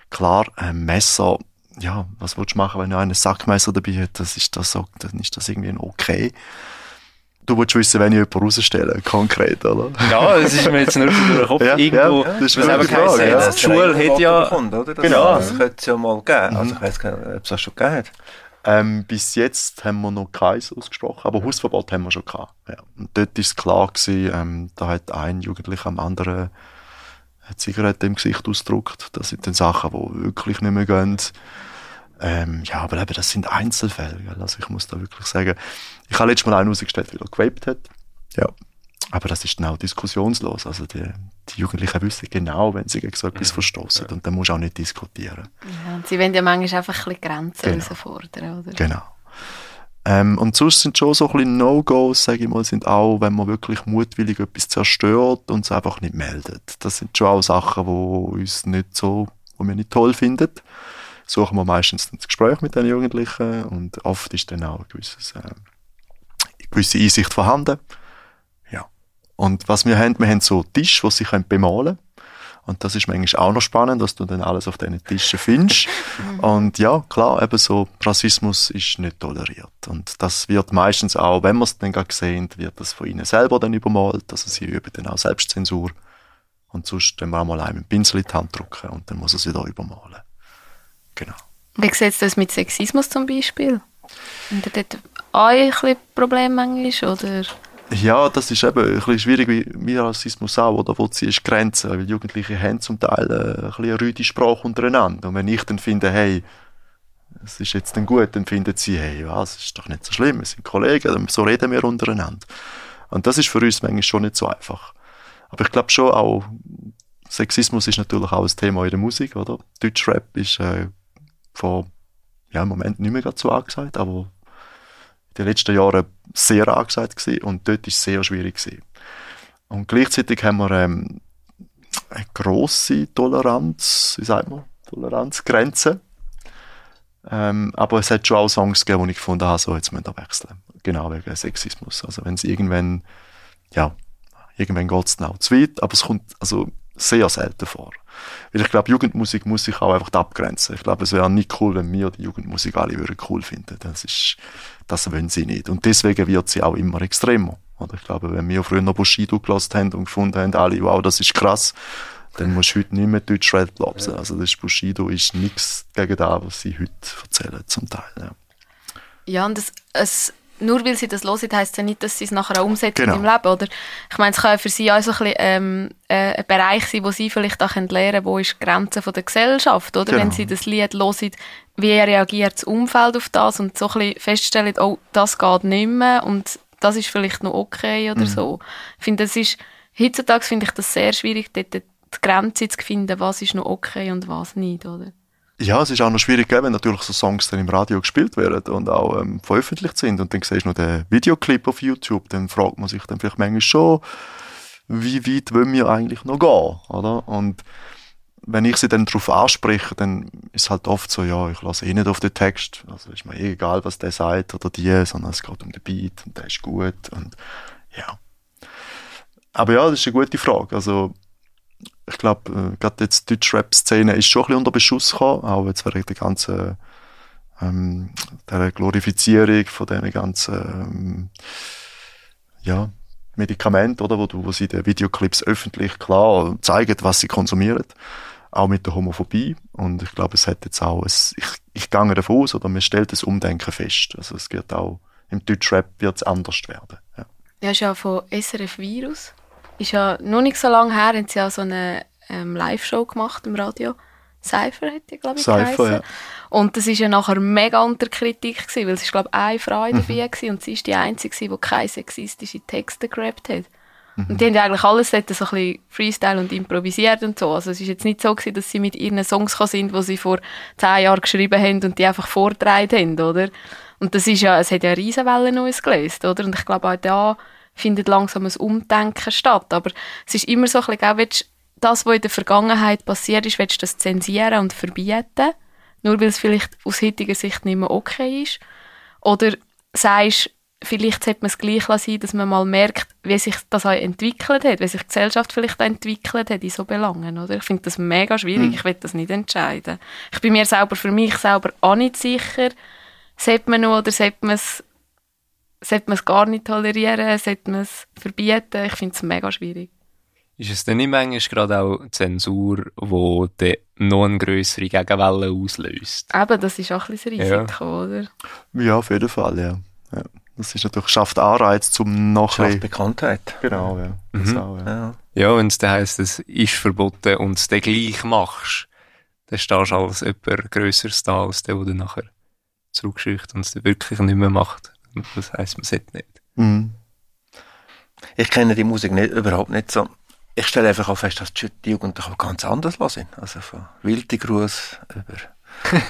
Klar, ein Messer, ja, was willst du machen, wenn du ein Sackmesser dabei hast? Das ist das dann ist das irgendwie okay du willst wissen, wenn ich jemanden rausstelle, konkret, oder? Ja, das ist mir jetzt nur durch den Kopf. Ja, irgendwo, ja, das ist was eben Frage, ja. Die Schule hat ja... Kommt, oder? Das, genau. Das könnte es ja mal geben. Also ich weiß gar nicht, ob es das schon gegeben hat. Ähm, bis jetzt haben wir noch keins ausgesprochen, aber Hausverbot haben wir schon gehabt. Ja. Und dort war es klar gewesen, ähm, da hat ein Jugendlicher am anderen eine Zigarette im Gesicht ausgedruckt. Das sind dann Sachen, die wirklich nicht mehr gehen. Ähm, ja, aber eben, das sind Einzelfälle. Gell? Also ich muss da wirklich sagen, ich habe letztes Mal einen rausgestellt, wie er gewaped hat. Ja. Aber das ist genau diskussionslos. Also die, die Jugendlichen wissen genau, wenn sie gegen so etwas ja. verstoßen. Und dann musst du auch nicht diskutieren. Ja, und sie wollen ja manchmal einfach ein bisschen Grenzen genau. herausfordern, oder? Genau. Ähm, und sonst sind schon so ein bisschen No-Gos, sage ich mal, sind auch, wenn man wirklich mutwillig etwas zerstört und es einfach nicht meldet. Das sind schon auch Sachen, die uns nicht so, die wir nicht toll finden suchen wir meistens das Gespräch mit den Jugendlichen und oft ist dann auch ein gewisses, äh, eine gewisse Einsicht vorhanden. Ja. Und was wir haben, wir haben so Tisch, wo sie können bemalen und das ist manchmal auch noch spannend, dass du dann alles auf diesen Tischen findest. und ja, klar, eben so, Rassismus ist nicht toleriert. Und das wird meistens auch, wenn wir es dann gerade sehen, wird das von ihnen selber dann übermalt. Also sie üben dann auch Selbstzensur. Und sonst dann wir auch mal einem Pinsel in die Hand drücken und dann muss er sie da übermalen. Genau. Wie sieht das mit Sexismus zum Beispiel? Ihr dort auch ein bisschen Problem manchmal, oder? Ja, das ist eben ein bisschen schwierig wie, wie Rassismus auch, oder? Wo ziehst du Grenzen? Weil Jugendliche haben zum Teil äh, ein bisschen eine rüde Sprache untereinander. Und wenn ich dann finde, hey, es ist jetzt dann gut, dann finden sie, hey, was, es ist doch nicht so schlimm, wir sind Kollegen, so reden wir untereinander. Und das ist für uns manchmal schon nicht so einfach. Aber ich glaube schon auch, Sexismus ist natürlich auch ein Thema in der Musik, oder? Deutschrap ist äh, vor, ja, im Moment nicht mehr gerade so angesagt, aber in den letzten Jahren sehr angesagt gewesen und dort ist es sehr schwierig gewesen. Und gleichzeitig haben wir ähm, eine grosse Toleranz, wie sagt man, Toleranzgrenze. Ähm, aber es hat schon auch Songs gegeben, wo ich gefunden habe, so, jetzt müssen wir wechseln. Genau, wegen Sexismus. Also wenn es irgendwann, ja, irgendwann geht es auch zu weit, aber es kommt also sehr selten vor. Weil ich glaube, Jugendmusik muss sich auch einfach abgrenzen. Ich glaube, es wäre nicht cool, wenn wir die Jugendmusik alle würden cool finden. Das ist, das wollen sie nicht. Und deswegen wird sie auch immer extremer. Oder ich glaube, wenn wir früher noch Bushido gelassen haben und gefunden haben, alle, wow, das ist krass, dann musst du heute nicht mehr Deutsch Rap. Ja. Also das Bushido ist nichts gegen das, was sie heute erzählen, zum Teil. Ja, ja und das, es nur weil sie das hören, heisst es ja nicht, dass sie es nachher auch umsetzen genau. im Leben, oder? Ich meine, es kann ja für sie auch so ein, bisschen, ähm, äh, ein Bereich sein, wo sie vielleicht auch lernen können, wo ist die Grenze von der Gesellschaft, oder? Genau. Wenn sie das Lied hören, wie reagiert das Umfeld auf das und so ein bisschen feststellen, oh, das geht nicht mehr und das ist vielleicht noch okay oder mhm. so. Ich finde, das ist, heutzutage finde ich das sehr schwierig, dort die Grenze zu finden, was ist noch okay und was nicht, oder? Ja, es ist auch noch schwierig, wenn natürlich so Songs dann im Radio gespielt werden und auch ähm, veröffentlicht sind und dann siehst du noch den Videoclip auf YouTube, dann fragt man sich dann vielleicht manchmal schon, wie weit wollen wir eigentlich noch gehen, oder? Und wenn ich sie dann darauf anspreche, dann ist halt oft so, ja, ich lasse eh nicht auf den Text, also ist mir eh egal, was der sagt oder die, sondern es geht um den Beat und der ist gut und ja. Aber ja, das ist eine gute Frage, also ich glaube, äh, gerade jetzt die Deutschrap-Szene ist schon ein bisschen unter Beschuss gekommen, auch jetzt wegen der ganzen ähm, der Glorifizierung von diesen ganzen ähm, ja, Medikamenten, oder, wo, du, wo sie in den Videoclips öffentlich klar zeigen, was sie konsumieren. Auch mit der Homophobie. Und ich glaube, es hat jetzt auch, ein, ich, ich gehe davon aus, oder man stellt das Umdenken fest. Also es wird auch, im Deutschrap wird es anders werden. Ja. Ja, ist ja von SRF Virus ist ja noch nicht so lange her, haben sie ja so eine ähm, Live-Show gemacht im Radio. Cypher hätte ich, glaube ich, Cypher, ja. Und das war ja nachher mega unter Kritik gewesen, weil es glaube ich, eine Frau mhm. dabei war und sie ist die Einzige, die keine sexistischen Texte gerappt hat. Mhm. Und die haben ja eigentlich alles so ein bisschen Freestyle und improvisiert und so. Also es ist jetzt nicht so gewesen, dass sie mit ihren Songs sind, die sie vor zehn Jahren geschrieben haben und die einfach vorgetragen haben, oder? Und das ist ja, es hat ja eine Riesenwelle ausgelöst, oder? Und ich glaube auch da findet langsam ein Umdenken statt. Aber es ist immer so ein bisschen, auch, willst, das, was in der Vergangenheit passiert ist, willst du das zensieren und verbieten, nur weil es vielleicht aus heutiger Sicht nicht mehr okay ist. Oder sagst, vielleicht sollte man es gleich sein, dass man mal merkt, wie sich das auch entwickelt hat, wie sich die Gesellschaft vielleicht auch entwickelt hat in so Belangen, oder? Ich finde das mega schwierig, mhm. ich will das nicht entscheiden. Ich bin mir selber, für mich selber auch nicht sicher, sollte man nur oder sollte man es sollte man es gar nicht tolerieren, sollte man es verbieten. Ich finde es mega schwierig. Ist es denn nicht manchmal gerade auch Zensur, die noch eine grössere Gegenwelle auslöst? Eben, das ist auch ein bisschen das Risiko, ja. oder? Ja, auf jeden Fall, ja. ja. Das ist natürlich, schafft Anreiz zum noch Schafft Bekanntheit. Genau, ja. Mhm. Auch, ja. ja. ja wenn es dann heisst, es ist verboten und es dann gleich machst, dann stehst du als jemand Grösseres da, als der, der dann nachher zurückschickt und es dann wirklich nicht mehr macht. Das heisst, man sollte nicht. Mhm. Ich kenne die Musik nicht, überhaupt nicht so. Ich stelle einfach auch fest, dass die Jugendlichen ganz anders sind. Also von Wilde Gruß über.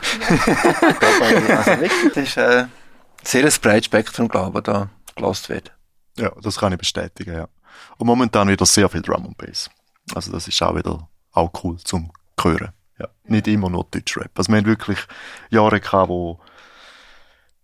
also wirklich, das ist äh, sehr ein breites Spektrum, glaube ich, da gelost wird. Ja, das kann ich bestätigen, ja. Und momentan wieder sehr viel Drum und Bass. Also das ist auch wieder auch cool zum Hören. Ja. Nicht immer nur Deutschrap. Also wir haben wirklich Jahre gehabt, wo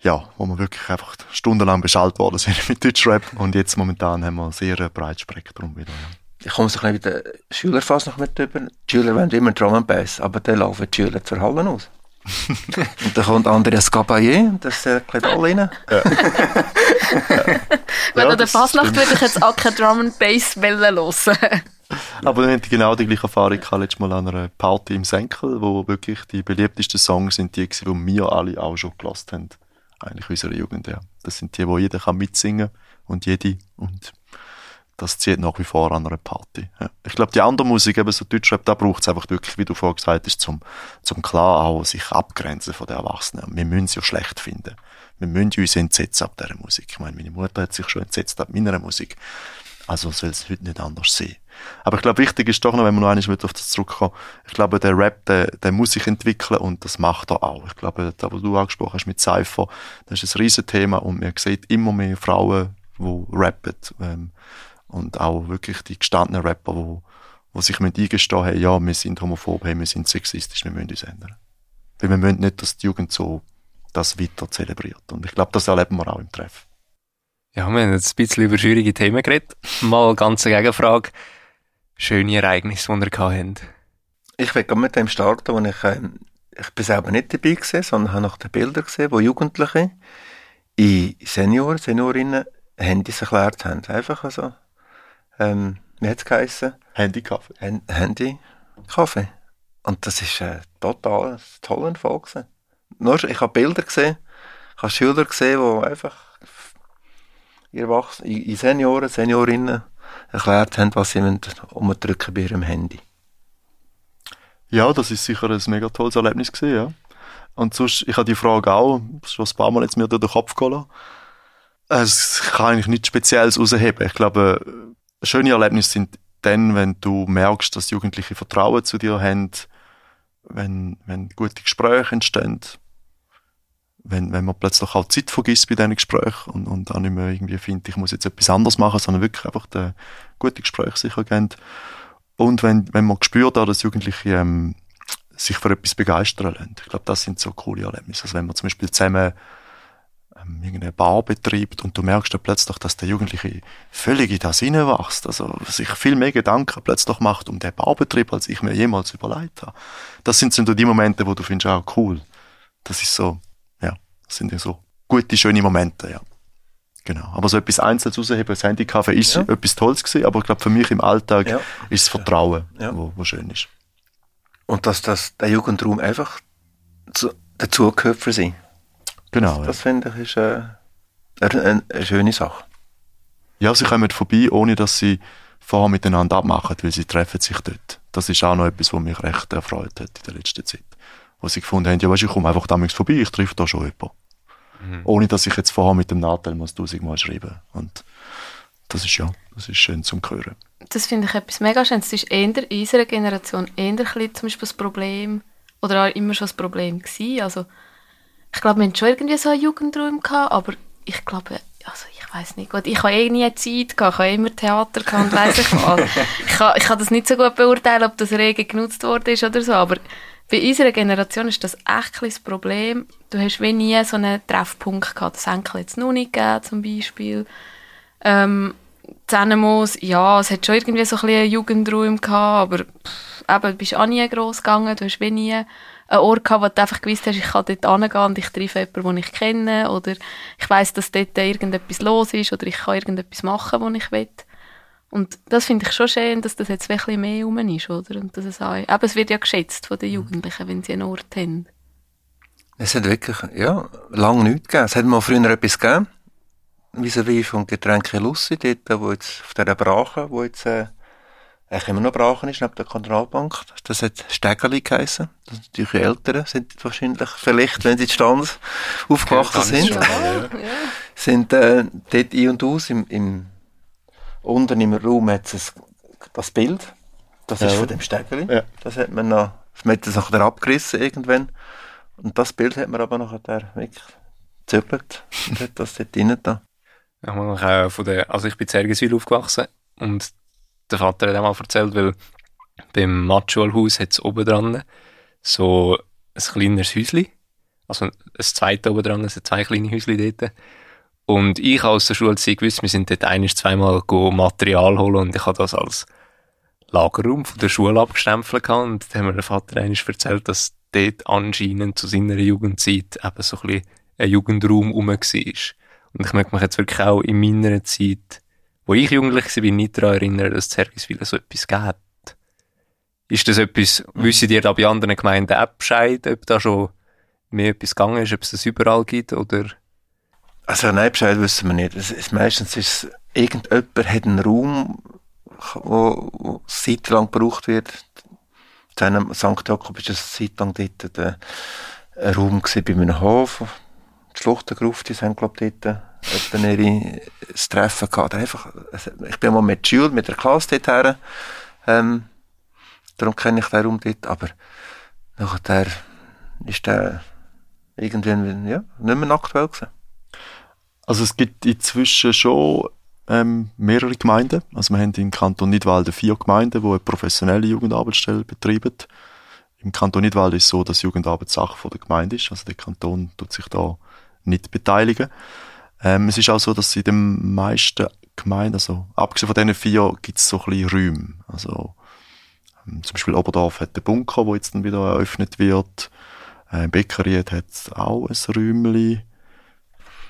ja, wo wir wirklich einfach stundenlang beschallt worden sind mit Deutschrap. Und jetzt momentan haben wir ein sehr breites Spektrum wieder. Ja. Ich komme so ein bisschen mit den Schülern fast noch mit über. Die Schüler wollen immer Drum and Bass, aber dann laufen die Schüler zur Halle aus. und dann kommt Andreas Gabayé, das erklärt alle rein. Ja. ja. Wenn ja, der Fasnacht würde ich jetzt auch kein Drum and Bass hören. Aber dann hatte ich genau die gleiche Erfahrung gehabt, letztes Mal an einer Party im Senkel, wo wirklich die beliebtesten Songs sind die, die wir alle auch schon gelost haben eigentlich unserer Jugend, ja. Das sind die, wo jeder kann mitsingen und jede. Und das zieht nach wie vor an einer Party. Ja. Ich glaube, die andere Musik, eben so Deutschrap, da braucht es einfach wirklich, wie du vorhin gesagt hast, zum, zum klar auch sich abgrenzen von den Erwachsenen. Wir müssen es ja schlecht finden. Wir müssen uns entsetzen ab dieser Musik. Ich meine, meine Mutter hat sich schon entsetzt ab meiner Musik. Also soll es heute nicht anders sein. Aber ich glaube, wichtig ist doch noch, wenn man noch einmal auf das zurückkommen ich glaube, der Rap, der, der muss sich entwickeln und das macht er auch. Ich glaube, da, was du angesprochen hast mit Cypher, das ist ein Riesenthema und man sieht immer mehr Frauen, die rappen. Ähm, und auch wirklich die gestandenen Rapper, wo, wo sich eingestehen haben, ja, wir sind homophob, hey, wir sind sexistisch, wir müssen uns ändern. Weil wir müssen nicht, dass die Jugend so das weiter zelebriert. Und ich glaube, das erleben wir auch im Treff. Ja, wir haben jetzt ein bisschen über schwierige Themen geredet. Mal eine ganze Gegenfrage. Schöne Ereignisse, die ihr hatten. Ich will mit dem starten, wo ich, äh, ich bin selber nicht dabei gewesen, sondern habe nach den Bildern gesehen, wo Jugendliche in Senioren, Seniorinnen Handys erklärt haben. Einfach so ähm, wie hat es geheissen? Handy-Kaffee. Handy-Kaffee. Und das ist äh, total ein toller Erfolg Nur, ich habe Bilder gesehen, ich habe Schüler gesehen, die einfach in Senioren, Seniorinnen erklärt haben, was sie umdrücken bei ihrem Handy. Ja, das ist sicher ein mega tolles Erlebnis gewesen, ja. Und sonst, ich habe die Frage auch schon ein paar Mal jetzt mir durch den Kopf geholt. Es kann eigentlich nichts Spezielles rausheben. Ich glaube, schöne Erlebnisse sind dann, wenn du merkst, dass Jugendliche Vertrauen zu dir haben, wenn, wenn gute Gespräche entstehen, wenn, wenn man plötzlich auch Zeit vergisst bei diesen Gesprächen und, und auch nicht mehr irgendwie findet, ich muss jetzt etwas anderes machen, sondern wirklich einfach die, gute Gespräche sicher geben. Und wenn, wenn man spürt, dass Jugendliche ähm, sich für etwas begeistern lassen. Ich glaube, das sind so coole Erlebnisse. Also wenn man zum Beispiel zusammen ähm, irgendeine Bar betreibt und du merkst dann plötzlich, dass der Jugendliche völlig in das hineinwächst, also sich viel mehr Gedanken plötzlich macht um den Barbetrieb, als ich mir jemals überlegt habe. Das sind so die Momente, wo du findest, auch cool. Das ist so, das sind ja so gute, schöne Momente, ja. Genau. Aber so etwas Einzelnes rausheben, das Handykaffee ist ja. etwas Tolles gewesen, aber ich glaube, für mich im Alltag ja. ist das Vertrauen, ja. wo, wo schön ist. Und dass das, der Jugendraum einfach zu, dazugehört für sie. Genau. Das, das finde ich ist äh, eine, eine, schöne Sache. Ja, sie kommen vorbei, ohne dass sie vorher miteinander abmachen, weil sie treffen sich dort. Das ist auch noch etwas, was mich recht erfreut hat in der letzten Zeit. Wo sie gefunden haben, ja weißt, ich komme einfach damals vorbei, ich treffe da schon jemanden. Mhm. Ohne dass ich jetzt vorher mit dem Nadel muss tausendmal schreiben. Und das ist ja, das ist schön zum Hören. Das finde ich etwas mega schön. Das ist eher in unserer Generation eher ein bisschen zum Beispiel das Problem, oder auch immer schon das Problem gewesen. Also, ich glaube, wir hatten schon irgendwie so einen Jugendraum gehabt, aber ich glaube, also ich weiß nicht gut, ich habe eh nie Zeit gehabt, ich habe immer Theater gehabt und weiss ich was. ich, kann, ich kann das nicht so gut beurteilen, ob das rege genutzt worden ist oder so, aber bei unserer Generation ist das echt ein Problem. Du hast wie nie so einen Treffpunkt gehabt. Das Enkel jetzt noch nicht gegeben, zum Beispiel. Ähm, Zennemos, ja, es hat schon irgendwie so ein bisschen einen Jugendraum gehabt, aber pff, eben, du bist auch nie gross gegangen, du hast wie nie einen Ort gehabt, wo du einfach gewusst hast, ich kann dort hingehen und ich treffe jemanden, den ich kenne oder ich weiss, dass dort irgendetwas los ist oder ich kann irgendetwas machen, was ich will. Und das finde ich schon schön, dass das jetzt wirklich mehr rum ist, oder? Und dass es auch, eben, es wird ja geschätzt von den mhm. Jugendlichen, wenn sie einen Ort haben. Es hat wirklich, ja, lange nichts gegeben. Es hat mal früher etwas gegeben, vis-à-vis vom Getränke Lussi, dort, wo jetzt, auf dieser Brache, wo jetzt, äh, eigentlich immer noch Brachen ist, neben der Kantonalbank. Das hat Stegeli geheissen. Das sind natürlich Eltern, sind wahrscheinlich, vielleicht, wenn sie in Stand aufgewachsen sind, schon, ja. sind äh, dort ein und aus. Im, im, unten im Raum hat es das Bild. Das ja. ist von dem Stegeli. Ja. Das hat man noch, man hat das nachher abgerissen irgendwann. Und das Bild hat man aber nachher wirklich gezögert und hat das dort drinnen da. Ja, von der, also ich bin in Zergeswil aufgewachsen und der Vater hat einmal erzählt, weil beim Matschulhaus hat es oben dran so ein kleineres Häuschen. Also ein zweites oben dran, es zwei kleine Häuschen dort. Und ich aus der Schulzeit gewusst, wir sind dort ein- zweimal Material holen und ich habe das als Lagerraum von der Schule abgestempelt und dann hat mir Vater einmal erzählt, dass dort anscheinend zu seiner Jugendzeit eben so ein bisschen ein Jugendraum rum war. Und ich möchte mich jetzt wirklich auch in meiner Zeit wo ich jugendlich war, nicht daran erinnern, dass es Zergiswil so etwas gibt. Ist das etwas, mhm. wissen ihr da bei anderen Gemeinden auch Bescheid, ob da schon mehr etwas gegangen ist, ob es das überall gibt, oder? Also nein, Bescheid wissen wir nicht. Es ist, meistens ist es, irgendjemand hat einen Raum, wo, wo seit lang gebraucht wird. Zu St. Jakob ist es seit lang dort der, ein Raum bei einem Hof. Die Schluchtengruft, haben, glaube ich, dort ihre Treffen gehabt. Einfach, ich bin mal mit Jules, mit der Klasse dort her. Ähm, darum kenne ich den Raum dort. Aber nachher ist der irgendwie ja, nicht mehr aktuell gewesen. Also es gibt inzwischen schon ähm, mehrere Gemeinden. Also wir haben im Kanton Nidwalden vier Gemeinden, die eine professionelle Jugendarbeitsstelle betreiben. Im Kanton Nidwalden ist es so, dass Jugendarbeit Sache der Gemeinde ist. Also der Kanton tut sich da nicht beteiligen. Ähm, es ist auch so, dass in den meisten Gemeinden, also abgesehen von diesen vier, gibt es so ein bisschen Räume. Also ähm, zum Beispiel Oberdorf hat den Bunker, wo jetzt dann wieder eröffnet wird. Äh, Beckeried hat auch ein Räumchen.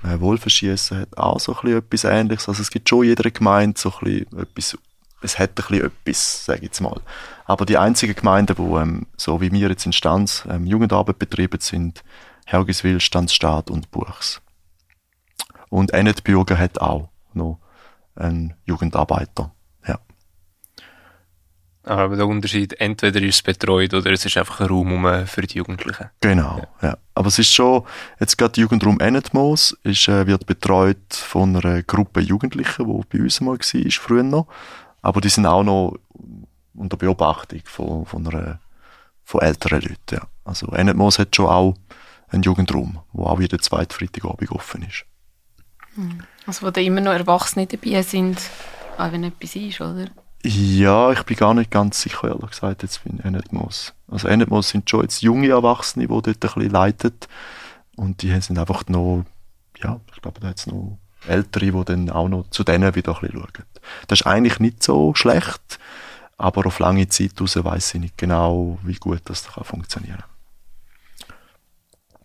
Äh, Wolfenschiessen hat auch so ein bisschen etwas Ähnliches. Also es gibt schon in jeder Gemeinde so ein bisschen etwas, es hat ein bisschen etwas, sage ich jetzt mal. Aber die einzigen Gemeinden, die ähm, so wie wir jetzt in Stanz ähm, Jugendarbeit betreiben, sind Hergiswil, Stanzstadt und Buchs. Und Ennetbürger hat auch noch einen Jugendarbeiter. Aber der Unterschied, entweder ist es betreut oder es ist einfach ein Raum für die Jugendlichen. Genau, ja. ja. Aber es ist schon, jetzt gerade Jugendraum Ennetmoos ist, äh, wird betreut von einer Gruppe Jugendlichen, die bei uns mal war, früher noch. Aber die sind auch noch unter Beobachtung von, von, einer, von älteren Leuten. Ja. Also Ennetmoos hat schon auch einen Jugendraum, wo auch jeden zweiten Freitagabend offen ist. Hm. Also wo da immer noch Erwachsene dabei sind, auch wenn etwas ist, oder? Ja, ich bin gar nicht ganz sicher, ehrlich gesagt, jetzt bin Enetmos. Also Enetmos sind schon jetzt junge Erwachsene, die dort ein bisschen leiten. Und die sind einfach noch, ja, ich glaube, da jetzt noch Ältere, die dann auch noch zu denen wieder ein bisschen schauen. Das ist eigentlich nicht so schlecht, aber auf lange Zeit raus weiss ich nicht genau, wie gut das da funktionieren kann.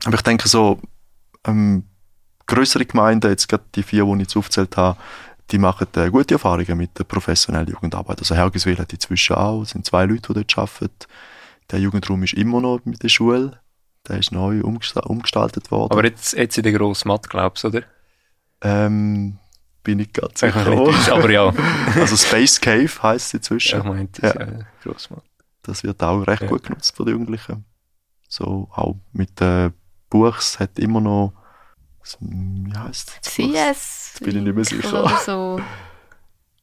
Aber ich denke so, ähm, größere Gemeinden, jetzt gerade die vier, die ich jetzt aufgezählt habe, die machen äh, gute Erfahrungen mit der professionellen Jugendarbeit. Also Hergiswil hat inzwischen auch, es sind zwei Leute, die dort arbeiten. Der Jugendraum ist immer noch mit der Schule. Der ist neu umgestaltet worden. Aber jetzt, jetzt in der grossen Matt, glaubst du, oder? Ähm, bin ich ganz sicher. Nicht, aber ja. also Space Cave heisst es inzwischen. Ja, ich meinte, ja. ja Grossmatt. Das wird auch recht ja. gut genutzt von den Jugendlichen. So, auch mit den Buchs hat immer noch wie heißt das? CS. Das bin ich nicht mehr sicher. Oder so.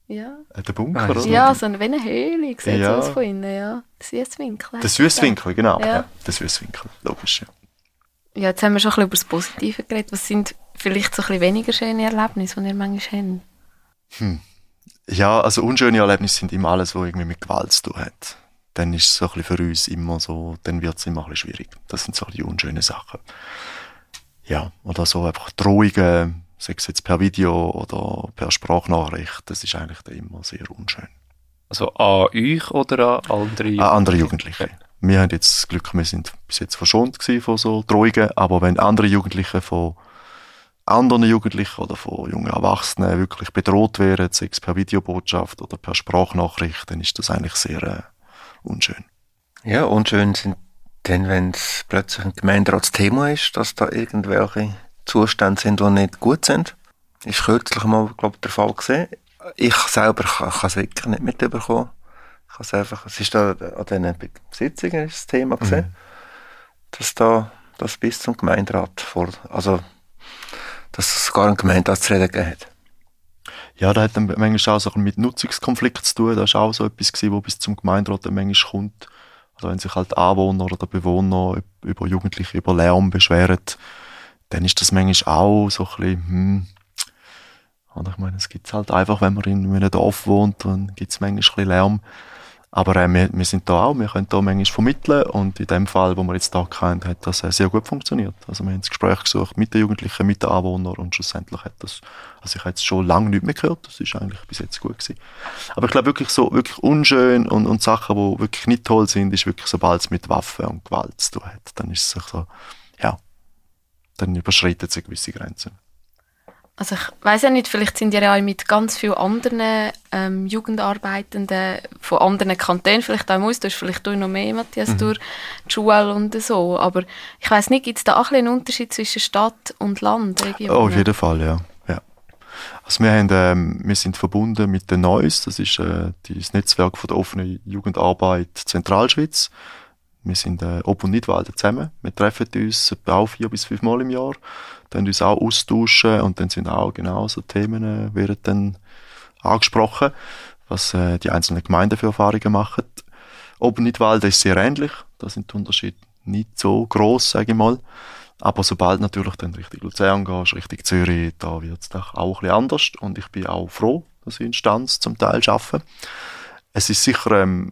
Ja. Äh, der Bunker, oder? Ja, so eine, wie eine Höhle, sieht ja. aus von innen, ja. Der Süßwinkel. Der Süßwinkel, genau. Ja. ja. der Süßwinkel, logisch, ja. Ja, jetzt haben wir schon ein bisschen über das Positive geredet. Was sind vielleicht so ein bisschen weniger schöne Erlebnisse, die ihr manchmal habt? Hm. Ja, also unschöne Erlebnisse sind immer alles, was irgendwie mit Gewalt zu tun hat. Dann ist es so ein bisschen für uns immer so, dann wird es immer ein bisschen schwierig. Das sind so die unschönen Sachen ja, oder so einfach Drohungen, sei es jetzt per Video oder per Sprachnachricht, das ist eigentlich immer sehr unschön. Also an euch oder an andere Jugendliche? An andere Jugendliche. Wir haben jetzt das Glück, wir sind bis jetzt verschont von so Drohungen, aber wenn andere Jugendliche von anderen Jugendlichen oder von jungen Erwachsenen wirklich bedroht werden, sei es per Videobotschaft oder per Sprachnachricht, dann ist das eigentlich sehr äh, unschön. Ja, unschön sind denn wenn es plötzlich ein Gemeinderatsthema ist, dass da irgendwelche Zustände sind, die nicht gut sind, ist kürzlich mal, glaube ich, der Fall gesehen. Ich selber kann, es wirklich nicht mitbekommen. Ich es einfach, es ist da an diesen Sitzungen das Thema gesehen, mhm. dass da das bis zum Gemeinderat vor, also, dass es sogar ein Gemeinderat zu reden gegeben hat. Ja, da hat dann manchmal auch so mit Nutzungskonflikt zu tun. Das war auch so etwas gewesen, wo bis zum Gemeinderat dann manchmal kommt. Also wenn sich halt Anwohner oder Bewohner über Jugendliche über Lärm beschweren, dann ist das manchmal auch so ein bisschen, hm, oder ich meine, es gibt halt einfach, wenn man in einem Dorf wohnt, dann gibt es manchmal ein bisschen Lärm. Aber äh, wir, wir sind da auch, wir können da manchmal vermitteln und in dem Fall, wo wir jetzt da hatten, hat das äh, sehr gut funktioniert. Also wir haben das Gespräch gesucht mit den Jugendlichen, mit den Anwohnern und schlussendlich hat das, also ich habe jetzt schon lange nicht mehr gehört, das ist eigentlich bis jetzt gut gewesen. Aber ich glaube wirklich so, wirklich unschön und, und Sachen, die wirklich nicht toll sind, ist wirklich, sobald es mit Waffen und Gewalt zu tun hat, dann ist es so, ja, dann überschreitet es gewisse Grenzen. Also ich weiß ja nicht, vielleicht sind ihr ja auch mit ganz vielen anderen ähm, Jugendarbeitenden von anderen Kantonen, vielleicht auch muss, du hast vielleicht du noch mehr, Matthias, mhm. durch die Schule und so, aber ich weiß nicht, gibt es da auch ein einen Unterschied zwischen Stadt und Land? Region? Oh, auf jeden Fall, ja. ja. Also wir, haben, ähm, wir sind verbunden mit der NEUS, das ist äh, das Netzwerk von der offenen Jugendarbeit Zentralschweiz. Wir sind äh, Ob- und Nidwalden zusammen. Wir treffen uns auch vier bis fünf Mal im Jahr dann uns auch austauschen und dann sind auch genau so Themen äh, werden dann angesprochen, was äh, die einzelnen Gemeinden für Erfahrungen machen. Obernidwalden ist sehr ähnlich, da sind die Unterschiede nicht so groß, sage ich mal. Aber sobald natürlich dann Richtung Luzern gehst, Richtung Zürich, da wird es auch ein bisschen anders und ich bin auch froh, dass ich in Stanz zum Teil arbeite. Es ist sicher ähm,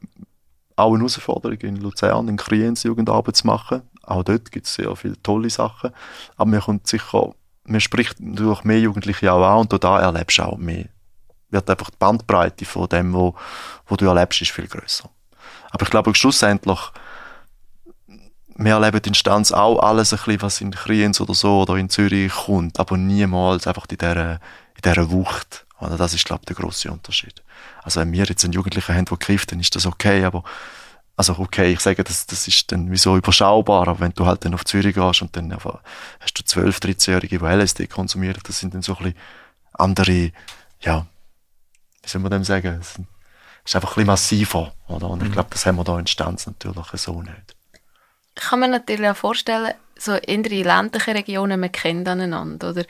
auch eine Herausforderung in Luzern, in Kriens Jugendarbeit zu machen. Auch dort gibt es sehr viele tolle Sachen. Aber man kommt sicher, man spricht durch mehr Jugendliche auch an und da erlebst du auch mehr. Wird einfach die Bandbreite von dem, wo, wo du erlebst, ist viel größer. Aber ich glaube, schlussendlich, wir erleben in Stanz auch alles ein bisschen, was in Kriens oder so oder in Zürich kommt, aber niemals einfach in dieser, in dieser Wucht. Das ist, glaube ich, der grosse Unterschied. Also wenn wir jetzt einen Jugendlichen haben, der kifft, dann ist das okay, aber also okay, ich sage, das, das ist dann wieso überschaubar, aber wenn du halt dann auf Zürich gehst und dann einfach, hast du 12, 13-Jährige, die LSD konsumieren, das sind dann so ein bisschen andere, ja, wie soll man dem sagen, das ist einfach ein bisschen massiver, oder? Und ich mhm. glaube, das haben wir da in Stanz natürlich so nicht. Ich kann mir natürlich auch vorstellen, so in den ländlichen Regionen, man kennt aneinander, oder?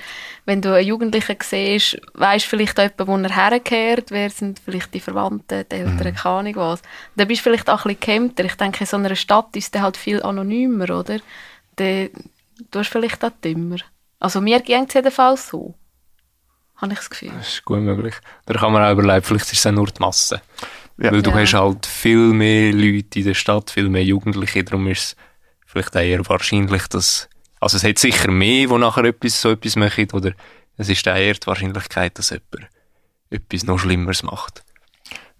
Wenn du einen Jugendlichen siehst, weisst vielleicht auch jemand, wo er herkehrt, wer sind vielleicht die Verwandten, die Eltern, mhm. keine Ahnung was. Dann bist du vielleicht auch ein bisschen gehemmter. Ich denke, in so einer Stadt ist der halt viel anonymer, oder? Dann, du hast vielleicht auch dümmer. Also mir ging es jedenfalls so. Habe ich das Gefühl. Das ist gut möglich. Da kann man auch überlegen, vielleicht ist es nur die Masse. Ja. Weil du ja. hast halt viel mehr Leute in der Stadt, viel mehr Jugendliche, darum ist es vielleicht eher wahrscheinlich, dass, also es hat sicher mehr, die nachher etwas, so etwas machen, oder es ist eher die Wahrscheinlichkeit, dass jemand etwas noch Schlimmeres macht.